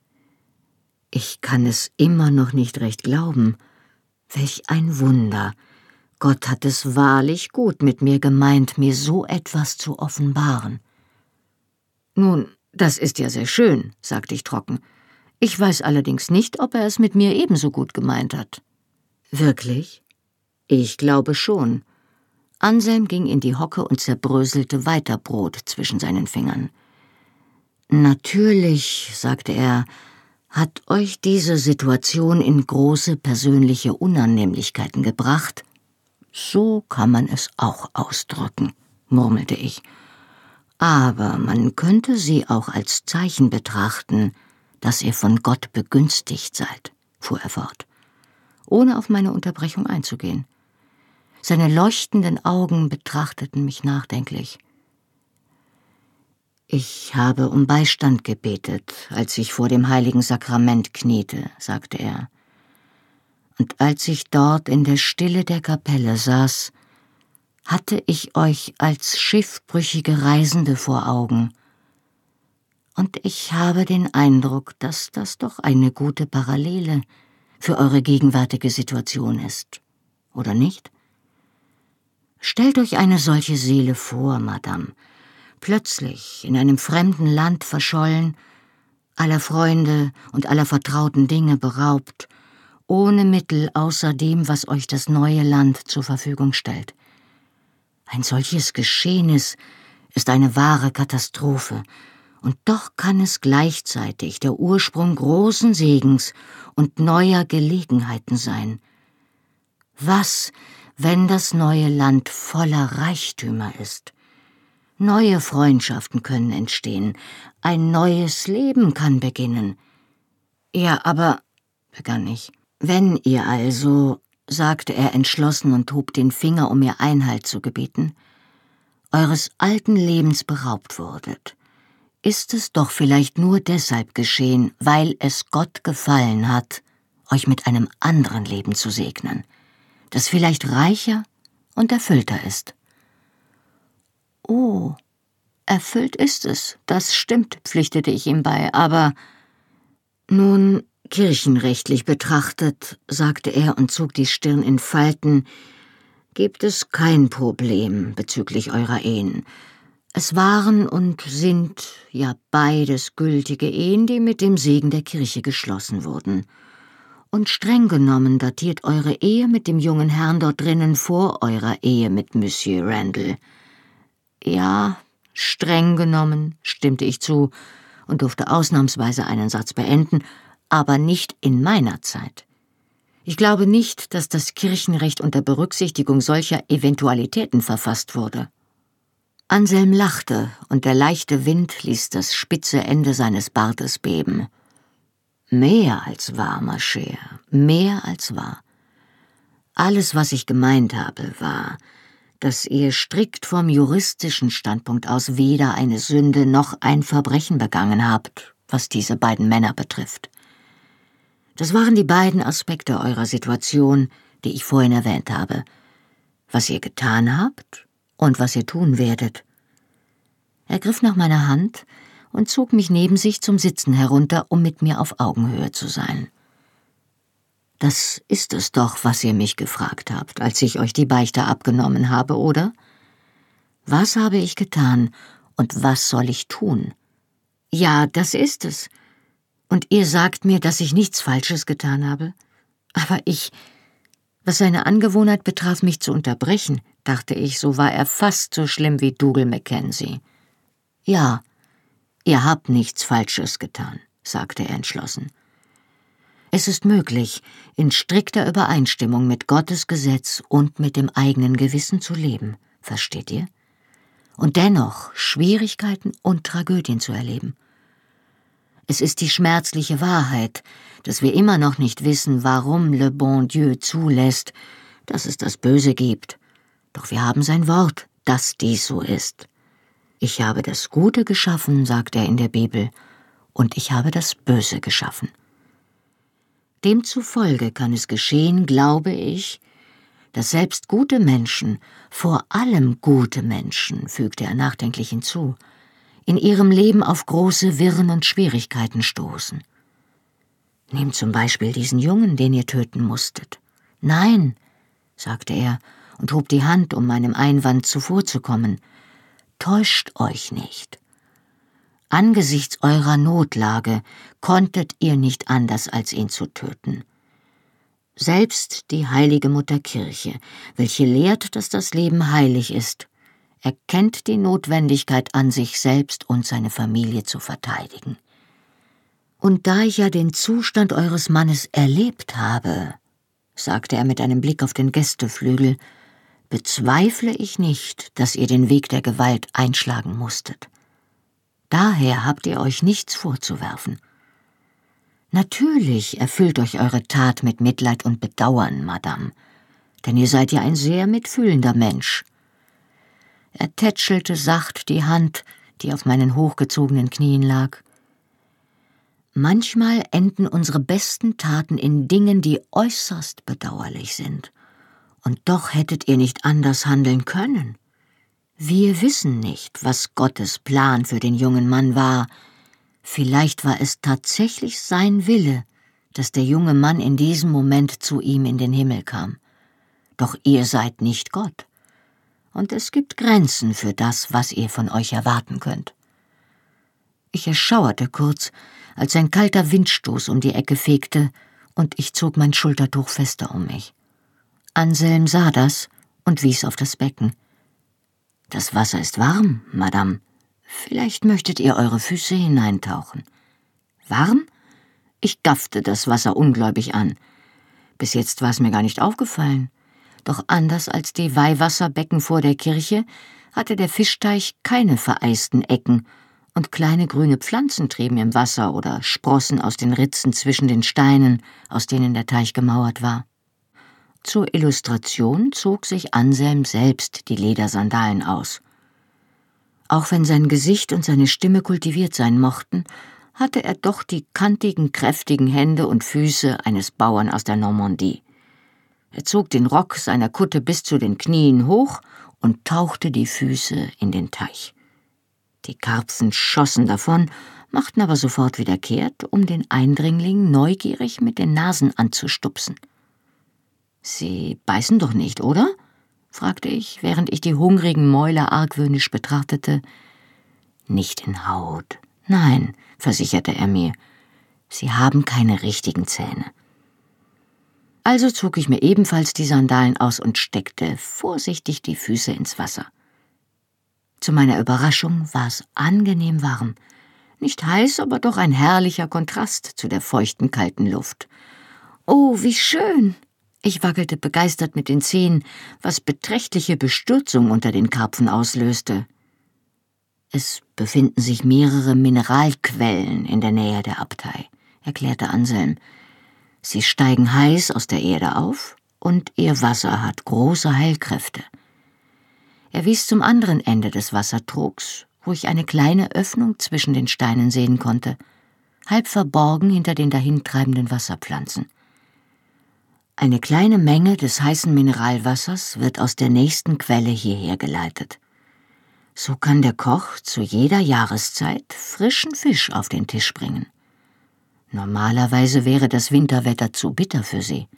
Ich kann es immer noch nicht recht glauben. Welch ein Wunder. Gott hat es wahrlich gut mit mir gemeint, mir so etwas zu offenbaren. Nun, das ist ja sehr schön, sagte ich trocken. Ich weiß allerdings nicht, ob er es mit mir ebenso gut gemeint hat. Wirklich? Ich glaube schon. Anselm ging in die Hocke und zerbröselte weiter Brot zwischen seinen Fingern. Natürlich, sagte er, hat euch diese Situation in große persönliche Unannehmlichkeiten gebracht? So kann man es auch ausdrücken, murmelte ich. Aber man könnte sie auch als Zeichen betrachten, dass ihr von Gott begünstigt seid, fuhr er fort, ohne auf meine Unterbrechung einzugehen. Seine leuchtenden Augen betrachteten mich nachdenklich. Ich habe um Beistand gebetet, als ich vor dem heiligen Sakrament kniete, sagte er. Und als ich dort in der Stille der Kapelle saß, hatte ich euch als schiffbrüchige Reisende vor Augen. Und ich habe den Eindruck, dass das doch eine gute Parallele für eure gegenwärtige Situation ist, oder nicht? Stellt euch eine solche Seele vor, Madame, plötzlich in einem fremden Land verschollen, aller Freunde und aller vertrauten Dinge beraubt, ohne Mittel außer dem, was euch das neue Land zur Verfügung stellt. Ein solches Geschehnis ist eine wahre Katastrophe, und doch kann es gleichzeitig der Ursprung großen Segens und neuer Gelegenheiten sein. Was, wenn das neue Land voller Reichtümer ist. Neue Freundschaften können entstehen, ein neues Leben kann beginnen. Ja, aber, begann ich, wenn ihr also, sagte er entschlossen und hob den Finger, um mir Einhalt zu gebieten, eures alten Lebens beraubt wurdet, ist es doch vielleicht nur deshalb geschehen, weil es Gott gefallen hat, euch mit einem anderen Leben zu segnen das vielleicht reicher und erfüllter ist. Oh, erfüllt ist es, das stimmt, pflichtete ich ihm bei, aber nun, kirchenrechtlich betrachtet, sagte er und zog die Stirn in Falten, gibt es kein Problem bezüglich eurer Ehen. Es waren und sind ja beides gültige Ehen, die mit dem Segen der Kirche geschlossen wurden und streng genommen datiert eure Ehe mit dem jungen Herrn dort drinnen vor eurer Ehe mit Monsieur Randall. Ja, streng genommen, stimmte ich zu und durfte ausnahmsweise einen Satz beenden, aber nicht in meiner Zeit. Ich glaube nicht, dass das Kirchenrecht unter Berücksichtigung solcher Eventualitäten verfasst wurde. Anselm lachte, und der leichte Wind ließ das spitze Ende seines Bartes beben. Mehr als wahr, ma mehr als wahr. Alles, was ich gemeint habe, war, dass ihr strikt vom juristischen Standpunkt aus weder eine Sünde noch ein Verbrechen begangen habt, was diese beiden Männer betrifft. Das waren die beiden Aspekte eurer Situation, die ich vorhin erwähnt habe. Was ihr getan habt und was ihr tun werdet. Er griff nach meiner Hand, und zog mich neben sich zum Sitzen herunter, um mit mir auf Augenhöhe zu sein. Das ist es doch, was ihr mich gefragt habt, als ich euch die Beichte abgenommen habe, oder? Was habe ich getan und was soll ich tun? Ja, das ist es. Und ihr sagt mir, dass ich nichts Falsches getan habe? Aber ich. Was seine Angewohnheit betraf, mich zu unterbrechen, dachte ich, so war er fast so schlimm wie Dougal Mackenzie. Ja, ihr habt nichts Falsches getan, sagte er entschlossen. Es ist möglich, in strikter Übereinstimmung mit Gottes Gesetz und mit dem eigenen Gewissen zu leben, versteht ihr? Und dennoch Schwierigkeiten und Tragödien zu erleben. Es ist die schmerzliche Wahrheit, dass wir immer noch nicht wissen, warum le bon Dieu zulässt, dass es das Böse gibt. Doch wir haben sein Wort, dass dies so ist. Ich habe das Gute geschaffen, sagt er in der Bibel, und ich habe das Böse geschaffen. Demzufolge kann es geschehen, glaube ich, dass selbst gute Menschen, vor allem gute Menschen, fügte er nachdenklich hinzu, in ihrem Leben auf große Wirren und Schwierigkeiten stoßen. Nehmt zum Beispiel diesen Jungen, den ihr töten musstet. Nein, sagte er und hob die Hand, um meinem Einwand zuvorzukommen. Täuscht euch nicht. Angesichts eurer Notlage konntet ihr nicht anders, als ihn zu töten. Selbst die heilige Mutter Kirche, welche lehrt, dass das Leben heilig ist, erkennt die Notwendigkeit an, sich selbst und seine Familie zu verteidigen. Und da ich ja den Zustand eures Mannes erlebt habe, sagte er mit einem Blick auf den Gästeflügel, bezweifle ich nicht, dass ihr den Weg der Gewalt einschlagen musstet. Daher habt ihr euch nichts vorzuwerfen. Natürlich erfüllt euch eure Tat mit Mitleid und Bedauern, Madame, denn ihr seid ja ein sehr mitfühlender Mensch. Er tätschelte sacht die Hand, die auf meinen hochgezogenen Knien lag. Manchmal enden unsere besten Taten in Dingen, die äußerst bedauerlich sind. Und doch hättet ihr nicht anders handeln können. Wir wissen nicht, was Gottes Plan für den jungen Mann war. Vielleicht war es tatsächlich sein Wille, dass der junge Mann in diesem Moment zu ihm in den Himmel kam. Doch ihr seid nicht Gott. Und es gibt Grenzen für das, was ihr von euch erwarten könnt. Ich erschauerte kurz, als ein kalter Windstoß um die Ecke fegte, und ich zog mein Schultertuch fester um mich. Anselm sah das und wies auf das Becken. Das Wasser ist warm, Madame. Vielleicht möchtet ihr eure Füße hineintauchen. Warm? Ich gaffte das Wasser ungläubig an. Bis jetzt war es mir gar nicht aufgefallen. Doch anders als die Weihwasserbecken vor der Kirche hatte der Fischteich keine vereisten Ecken, und kleine grüne Pflanzen trieben im Wasser oder sprossen aus den Ritzen zwischen den Steinen, aus denen der Teich gemauert war. Zur Illustration zog sich Anselm selbst die Ledersandalen aus. Auch wenn sein Gesicht und seine Stimme kultiviert sein mochten, hatte er doch die kantigen, kräftigen Hände und Füße eines Bauern aus der Normandie. Er zog den Rock seiner Kutte bis zu den Knien hoch und tauchte die Füße in den Teich. Die Karpfen schossen davon, machten aber sofort wieder kehrt, um den Eindringling neugierig mit den Nasen anzustupsen. Sie beißen doch nicht, oder? fragte ich, während ich die hungrigen Mäuler argwöhnisch betrachtete. Nicht in Haut. Nein, versicherte er mir. Sie haben keine richtigen Zähne. Also zog ich mir ebenfalls die Sandalen aus und steckte vorsichtig die Füße ins Wasser. Zu meiner Überraschung war es angenehm warm. Nicht heiß, aber doch ein herrlicher Kontrast zu der feuchten, kalten Luft. Oh, wie schön! Ich wackelte begeistert mit den Zehen, was beträchtliche Bestürzung unter den Karpfen auslöste. Es befinden sich mehrere Mineralquellen in der Nähe der Abtei, erklärte Anselm. Sie steigen heiß aus der Erde auf und ihr Wasser hat große Heilkräfte. Er wies zum anderen Ende des Wassertrogs, wo ich eine kleine Öffnung zwischen den Steinen sehen konnte, halb verborgen hinter den dahintreibenden Wasserpflanzen. Eine kleine Menge des heißen Mineralwassers wird aus der nächsten Quelle hierher geleitet. So kann der Koch zu jeder Jahreszeit frischen Fisch auf den Tisch bringen. Normalerweise wäre das Winterwetter zu bitter für sie.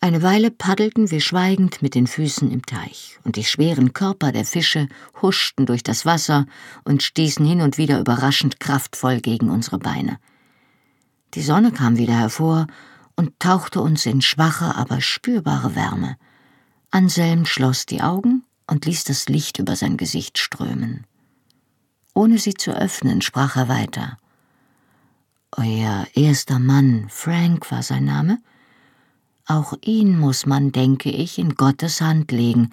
Eine Weile paddelten wir schweigend mit den Füßen im Teich, und die schweren Körper der Fische huschten durch das Wasser und stießen hin und wieder überraschend kraftvoll gegen unsere Beine. Die Sonne kam wieder hervor und tauchte uns in schwache, aber spürbare Wärme. Anselm schloss die Augen und ließ das Licht über sein Gesicht strömen. Ohne sie zu öffnen, sprach er weiter. Euer erster Mann, Frank war sein Name, auch ihn muss man, denke ich, in Gottes Hand legen,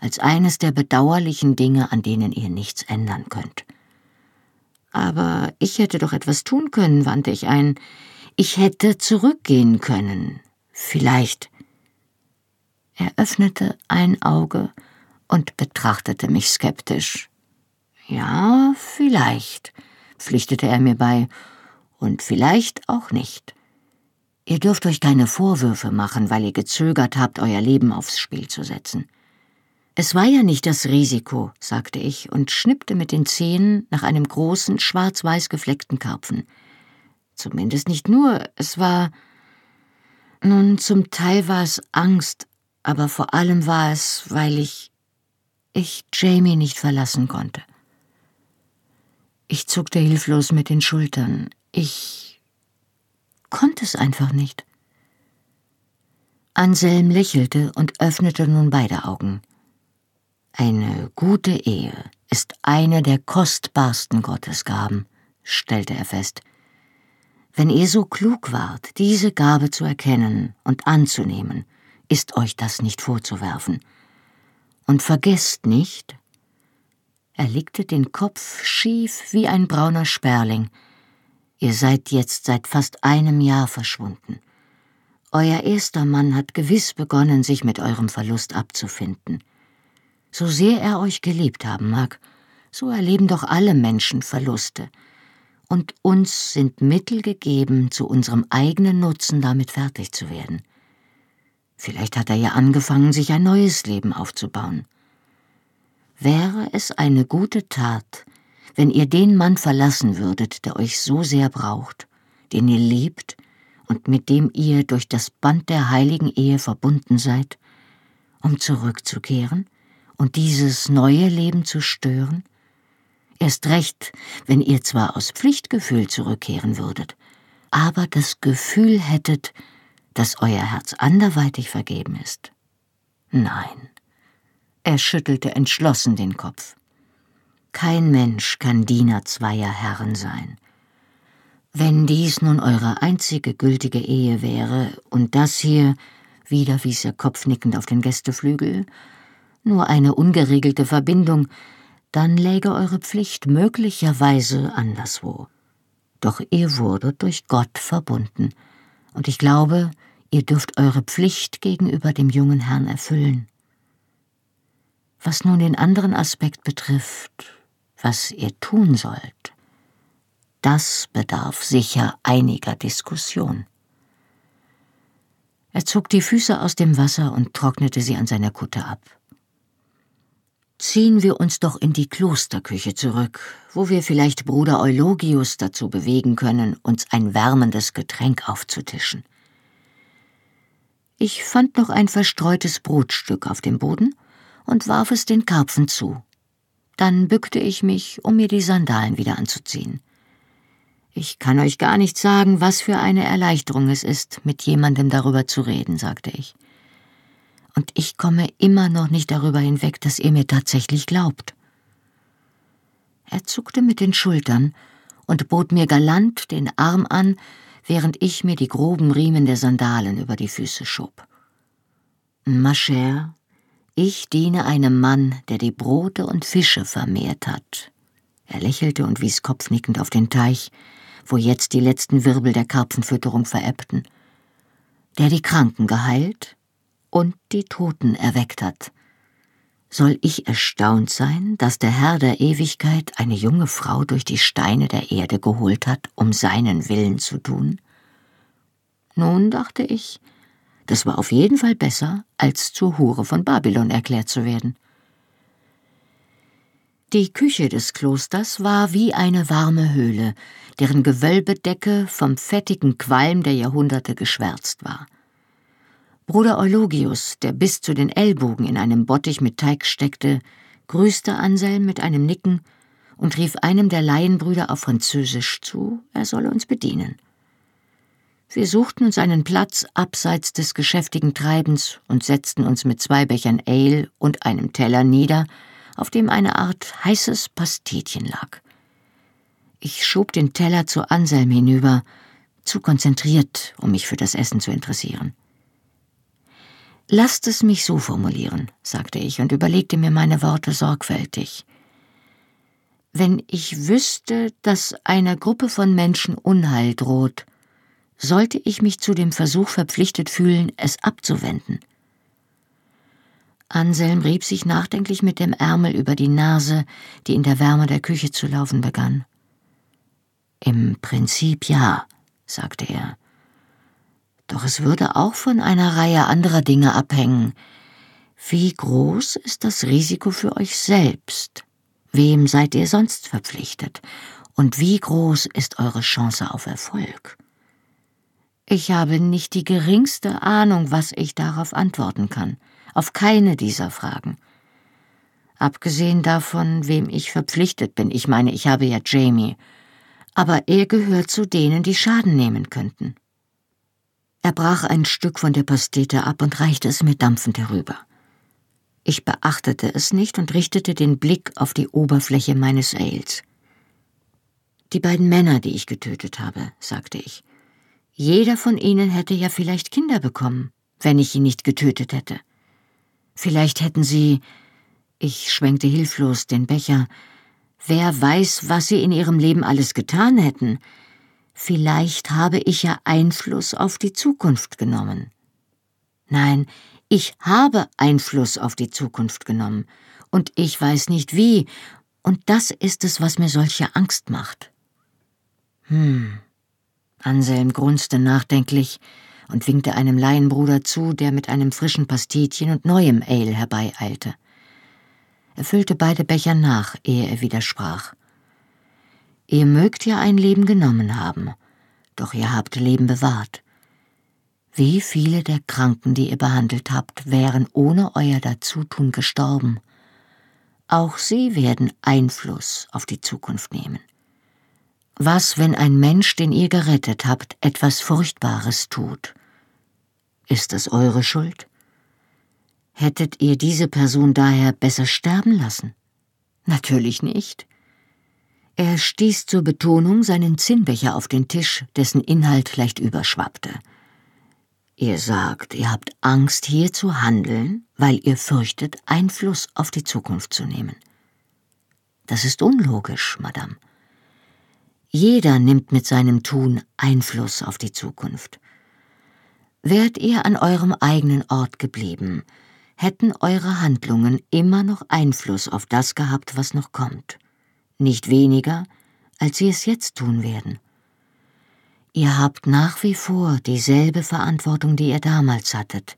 als eines der bedauerlichen Dinge, an denen ihr nichts ändern könnt. Aber ich hätte doch etwas tun können, wandte ich ein. Ich hätte zurückgehen können. Vielleicht. Er öffnete ein Auge und betrachtete mich skeptisch. Ja, vielleicht, pflichtete er mir bei, und vielleicht auch nicht. Ihr dürft euch keine Vorwürfe machen, weil ihr gezögert habt, euer Leben aufs Spiel zu setzen. Es war ja nicht das Risiko, sagte ich und schnippte mit den Zehen nach einem großen, schwarz-weiß gefleckten Karpfen. Zumindest nicht nur, es war. Nun, zum Teil war es Angst, aber vor allem war es, weil ich. ich Jamie nicht verlassen konnte. Ich zuckte hilflos mit den Schultern. Ich konnte es einfach nicht. Anselm lächelte und öffnete nun beide Augen. Eine gute Ehe ist eine der kostbarsten Gottesgaben, stellte er fest. Wenn ihr so klug wart, diese Gabe zu erkennen und anzunehmen, ist euch das nicht vorzuwerfen. Und vergesst nicht, er legte den Kopf schief wie ein brauner Sperling, Ihr seid jetzt seit fast einem Jahr verschwunden. Euer erster Mann hat gewiss begonnen, sich mit eurem Verlust abzufinden. So sehr er euch geliebt haben mag, so erleben doch alle Menschen Verluste. Und uns sind Mittel gegeben, zu unserem eigenen Nutzen damit fertig zu werden. Vielleicht hat er ja angefangen, sich ein neues Leben aufzubauen. Wäre es eine gute Tat, wenn ihr den Mann verlassen würdet, der euch so sehr braucht, den ihr liebt und mit dem ihr durch das Band der heiligen Ehe verbunden seid, um zurückzukehren und dieses neue Leben zu stören? Erst recht, wenn ihr zwar aus Pflichtgefühl zurückkehren würdet, aber das Gefühl hättet, dass euer Herz anderweitig vergeben ist. Nein. Er schüttelte entschlossen den Kopf. Kein Mensch kann Diener zweier Herren sein. Wenn dies nun eure einzige gültige Ehe wäre und das hier, wieder wies er kopfnickend auf den Gästeflügel, nur eine ungeregelte Verbindung, dann läge eure Pflicht möglicherweise anderswo. Doch ihr wurdet durch Gott verbunden, und ich glaube, ihr dürft eure Pflicht gegenüber dem jungen Herrn erfüllen. Was nun den anderen Aspekt betrifft, was ihr tun sollt, das bedarf sicher einiger Diskussion. Er zog die Füße aus dem Wasser und trocknete sie an seiner Kutte ab. Ziehen wir uns doch in die Klosterküche zurück, wo wir vielleicht Bruder Eulogius dazu bewegen können, uns ein wärmendes Getränk aufzutischen. Ich fand noch ein verstreutes Brotstück auf dem Boden und warf es den Karpfen zu. Dann bückte ich mich, um mir die Sandalen wieder anzuziehen. Ich kann euch gar nicht sagen, was für eine Erleichterung es ist, mit jemandem darüber zu reden, sagte ich. Und ich komme immer noch nicht darüber hinweg, dass ihr mir tatsächlich glaubt. Er zuckte mit den Schultern und bot mir galant den Arm an, während ich mir die groben Riemen der Sandalen über die Füße schob. Ma chère, ich diene einem Mann, der die Brote und Fische vermehrt hat. Er lächelte und wies kopfnickend auf den Teich, wo jetzt die letzten Wirbel der Karpfenfütterung verebbten, der die Kranken geheilt und die Toten erweckt hat. Soll ich erstaunt sein, dass der Herr der Ewigkeit eine junge Frau durch die Steine der Erde geholt hat, um seinen Willen zu tun? Nun, dachte ich, das war auf jeden Fall besser, als zur Hure von Babylon erklärt zu werden. Die Küche des Klosters war wie eine warme Höhle, deren Gewölbedecke vom fettigen Qualm der Jahrhunderte geschwärzt war. Bruder Eulogius, der bis zu den Ellbogen in einem Bottich mit Teig steckte, grüßte Anselm mit einem Nicken und rief einem der Laienbrüder auf Französisch zu, er solle uns bedienen. Wir suchten uns einen Platz abseits des geschäftigen Treibens und setzten uns mit zwei Bechern Ale und einem Teller nieder, auf dem eine Art heißes Pastetchen lag. Ich schob den Teller zu Anselm hinüber, zu konzentriert, um mich für das Essen zu interessieren. Lasst es mich so formulieren, sagte ich und überlegte mir meine Worte sorgfältig. Wenn ich wüsste, dass einer Gruppe von Menschen Unheil droht, sollte ich mich zu dem Versuch verpflichtet fühlen, es abzuwenden. Anselm rieb sich nachdenklich mit dem Ärmel über die Nase, die in der Wärme der Küche zu laufen begann. Im Prinzip ja, sagte er. Doch es würde auch von einer Reihe anderer Dinge abhängen. Wie groß ist das Risiko für euch selbst? Wem seid ihr sonst verpflichtet? Und wie groß ist eure Chance auf Erfolg? Ich habe nicht die geringste Ahnung, was ich darauf antworten kann. Auf keine dieser Fragen. Abgesehen davon, wem ich verpflichtet bin. Ich meine, ich habe ja Jamie. Aber er gehört zu denen, die Schaden nehmen könnten. Er brach ein Stück von der Pastete ab und reichte es mir dampfend herüber. Ich beachtete es nicht und richtete den Blick auf die Oberfläche meines Ales. Die beiden Männer, die ich getötet habe, sagte ich. Jeder von ihnen hätte ja vielleicht Kinder bekommen, wenn ich ihn nicht getötet hätte. Vielleicht hätten sie. Ich schwenkte hilflos den Becher. Wer weiß, was sie in ihrem Leben alles getan hätten, Vielleicht habe ich ja Einfluss auf die Zukunft genommen. Nein, ich habe Einfluss auf die Zukunft genommen, und ich weiß nicht wie, und das ist es, was mir solche Angst macht. Hm. Anselm grunzte nachdenklich und winkte einem Laienbruder zu, der mit einem frischen Pastetchen und neuem Ale herbeieilte. Er füllte beide Becher nach, ehe er widersprach. Ihr mögt ja ein Leben genommen haben, doch ihr habt Leben bewahrt. Wie viele der Kranken, die ihr behandelt habt, wären ohne euer Dazutun gestorben? Auch sie werden Einfluss auf die Zukunft nehmen. Was, wenn ein Mensch, den ihr gerettet habt, etwas Furchtbares tut? Ist es eure Schuld? Hättet ihr diese Person daher besser sterben lassen? Natürlich nicht. Er stieß zur Betonung seinen Zinnbecher auf den Tisch, dessen Inhalt leicht überschwappte. Ihr sagt, ihr habt Angst, hier zu handeln, weil ihr fürchtet, Einfluss auf die Zukunft zu nehmen. Das ist unlogisch, Madame. Jeder nimmt mit seinem Tun Einfluss auf die Zukunft. Wärt ihr an eurem eigenen Ort geblieben, hätten eure Handlungen immer noch Einfluss auf das gehabt, was noch kommt nicht weniger, als sie es jetzt tun werden. Ihr habt nach wie vor dieselbe Verantwortung, die ihr damals hattet,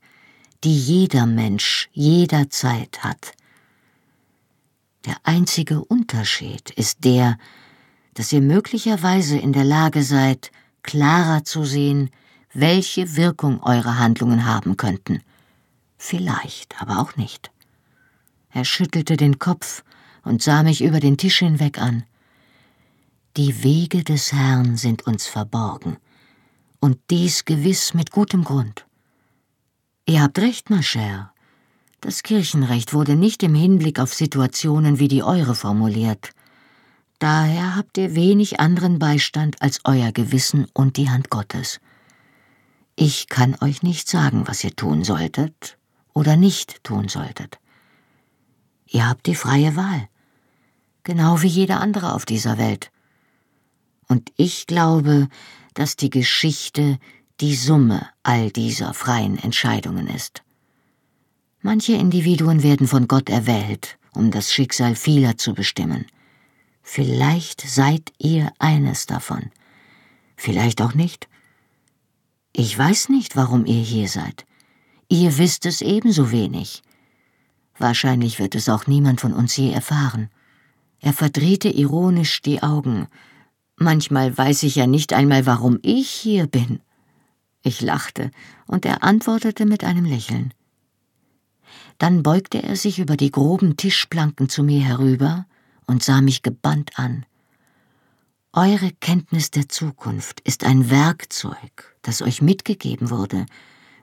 die jeder Mensch jederzeit hat. Der einzige Unterschied ist der, dass ihr möglicherweise in der Lage seid, klarer zu sehen, welche Wirkung eure Handlungen haben könnten. Vielleicht, aber auch nicht. Er schüttelte den Kopf und sah mich über den Tisch hinweg an. Die Wege des Herrn sind uns verborgen, und dies gewiss mit gutem Grund. Ihr habt recht, ma chère. Das Kirchenrecht wurde nicht im Hinblick auf Situationen wie die eure formuliert. Daher habt ihr wenig anderen Beistand als euer Gewissen und die Hand Gottes. Ich kann euch nicht sagen, was ihr tun solltet oder nicht tun solltet. Ihr habt die freie Wahl genau wie jeder andere auf dieser Welt. Und ich glaube, dass die Geschichte die Summe all dieser freien Entscheidungen ist. Manche Individuen werden von Gott erwählt, um das Schicksal vieler zu bestimmen. Vielleicht seid ihr eines davon. Vielleicht auch nicht. Ich weiß nicht, warum ihr hier seid. Ihr wisst es ebenso wenig. Wahrscheinlich wird es auch niemand von uns je erfahren. Er verdrehte ironisch die Augen. Manchmal weiß ich ja nicht einmal, warum ich hier bin. Ich lachte, und er antwortete mit einem Lächeln. Dann beugte er sich über die groben Tischplanken zu mir herüber und sah mich gebannt an. Eure Kenntnis der Zukunft ist ein Werkzeug, das euch mitgegeben wurde,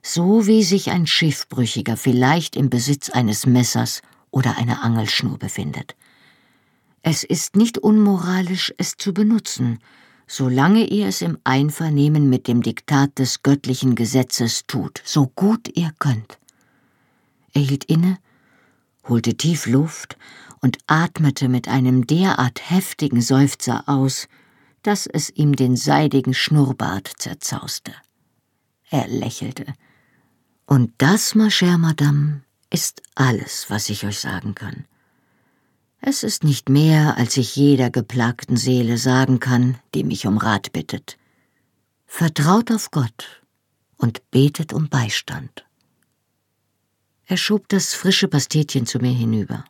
so wie sich ein Schiffbrüchiger vielleicht im Besitz eines Messers oder einer Angelschnur befindet. Es ist nicht unmoralisch, es zu benutzen, solange ihr es im Einvernehmen mit dem Diktat des göttlichen Gesetzes tut, so gut ihr könnt. Er hielt inne, holte tief Luft und atmete mit einem derart heftigen Seufzer aus, dass es ihm den seidigen Schnurrbart zerzauste. Er lächelte. Und das, ma chère Madame, ist alles, was ich euch sagen kann. Es ist nicht mehr, als ich jeder geplagten Seele sagen kann, die mich um Rat bittet. Vertraut auf Gott und betet um Beistand. Er schob das frische Pastetchen zu mir hinüber.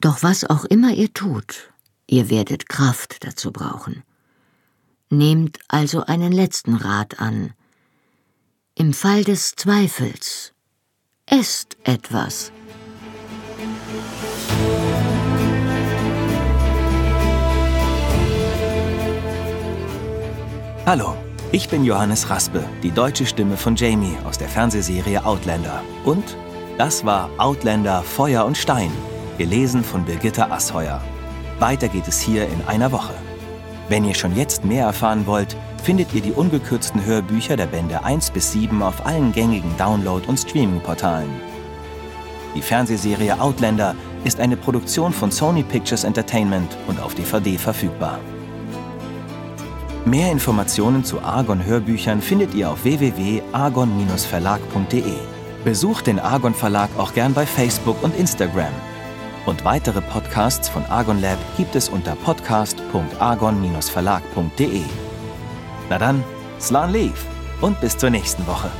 Doch was auch immer ihr tut, ihr werdet Kraft dazu brauchen. Nehmt also einen letzten Rat an. Im Fall des Zweifels, esst etwas. Hallo, ich bin Johannes Raspe, die deutsche Stimme von Jamie aus der Fernsehserie Outlander. Und das war Outlander Feuer und Stein, gelesen von Birgitta Asheuer. Weiter geht es hier in einer Woche. Wenn ihr schon jetzt mehr erfahren wollt, findet ihr die ungekürzten Hörbücher der Bände 1 bis 7 auf allen gängigen Download- und Streaming-Portalen. Die Fernsehserie Outlander ist eine Produktion von Sony Pictures Entertainment und auf DVD verfügbar. Mehr Informationen zu Argon Hörbüchern findet ihr auf www.argon-verlag.de. Besucht den Argon Verlag auch gern bei Facebook und Instagram. Und weitere Podcasts von Argon Lab gibt es unter podcast.argon-verlag.de. Na dann, Slan Leaf und bis zur nächsten Woche.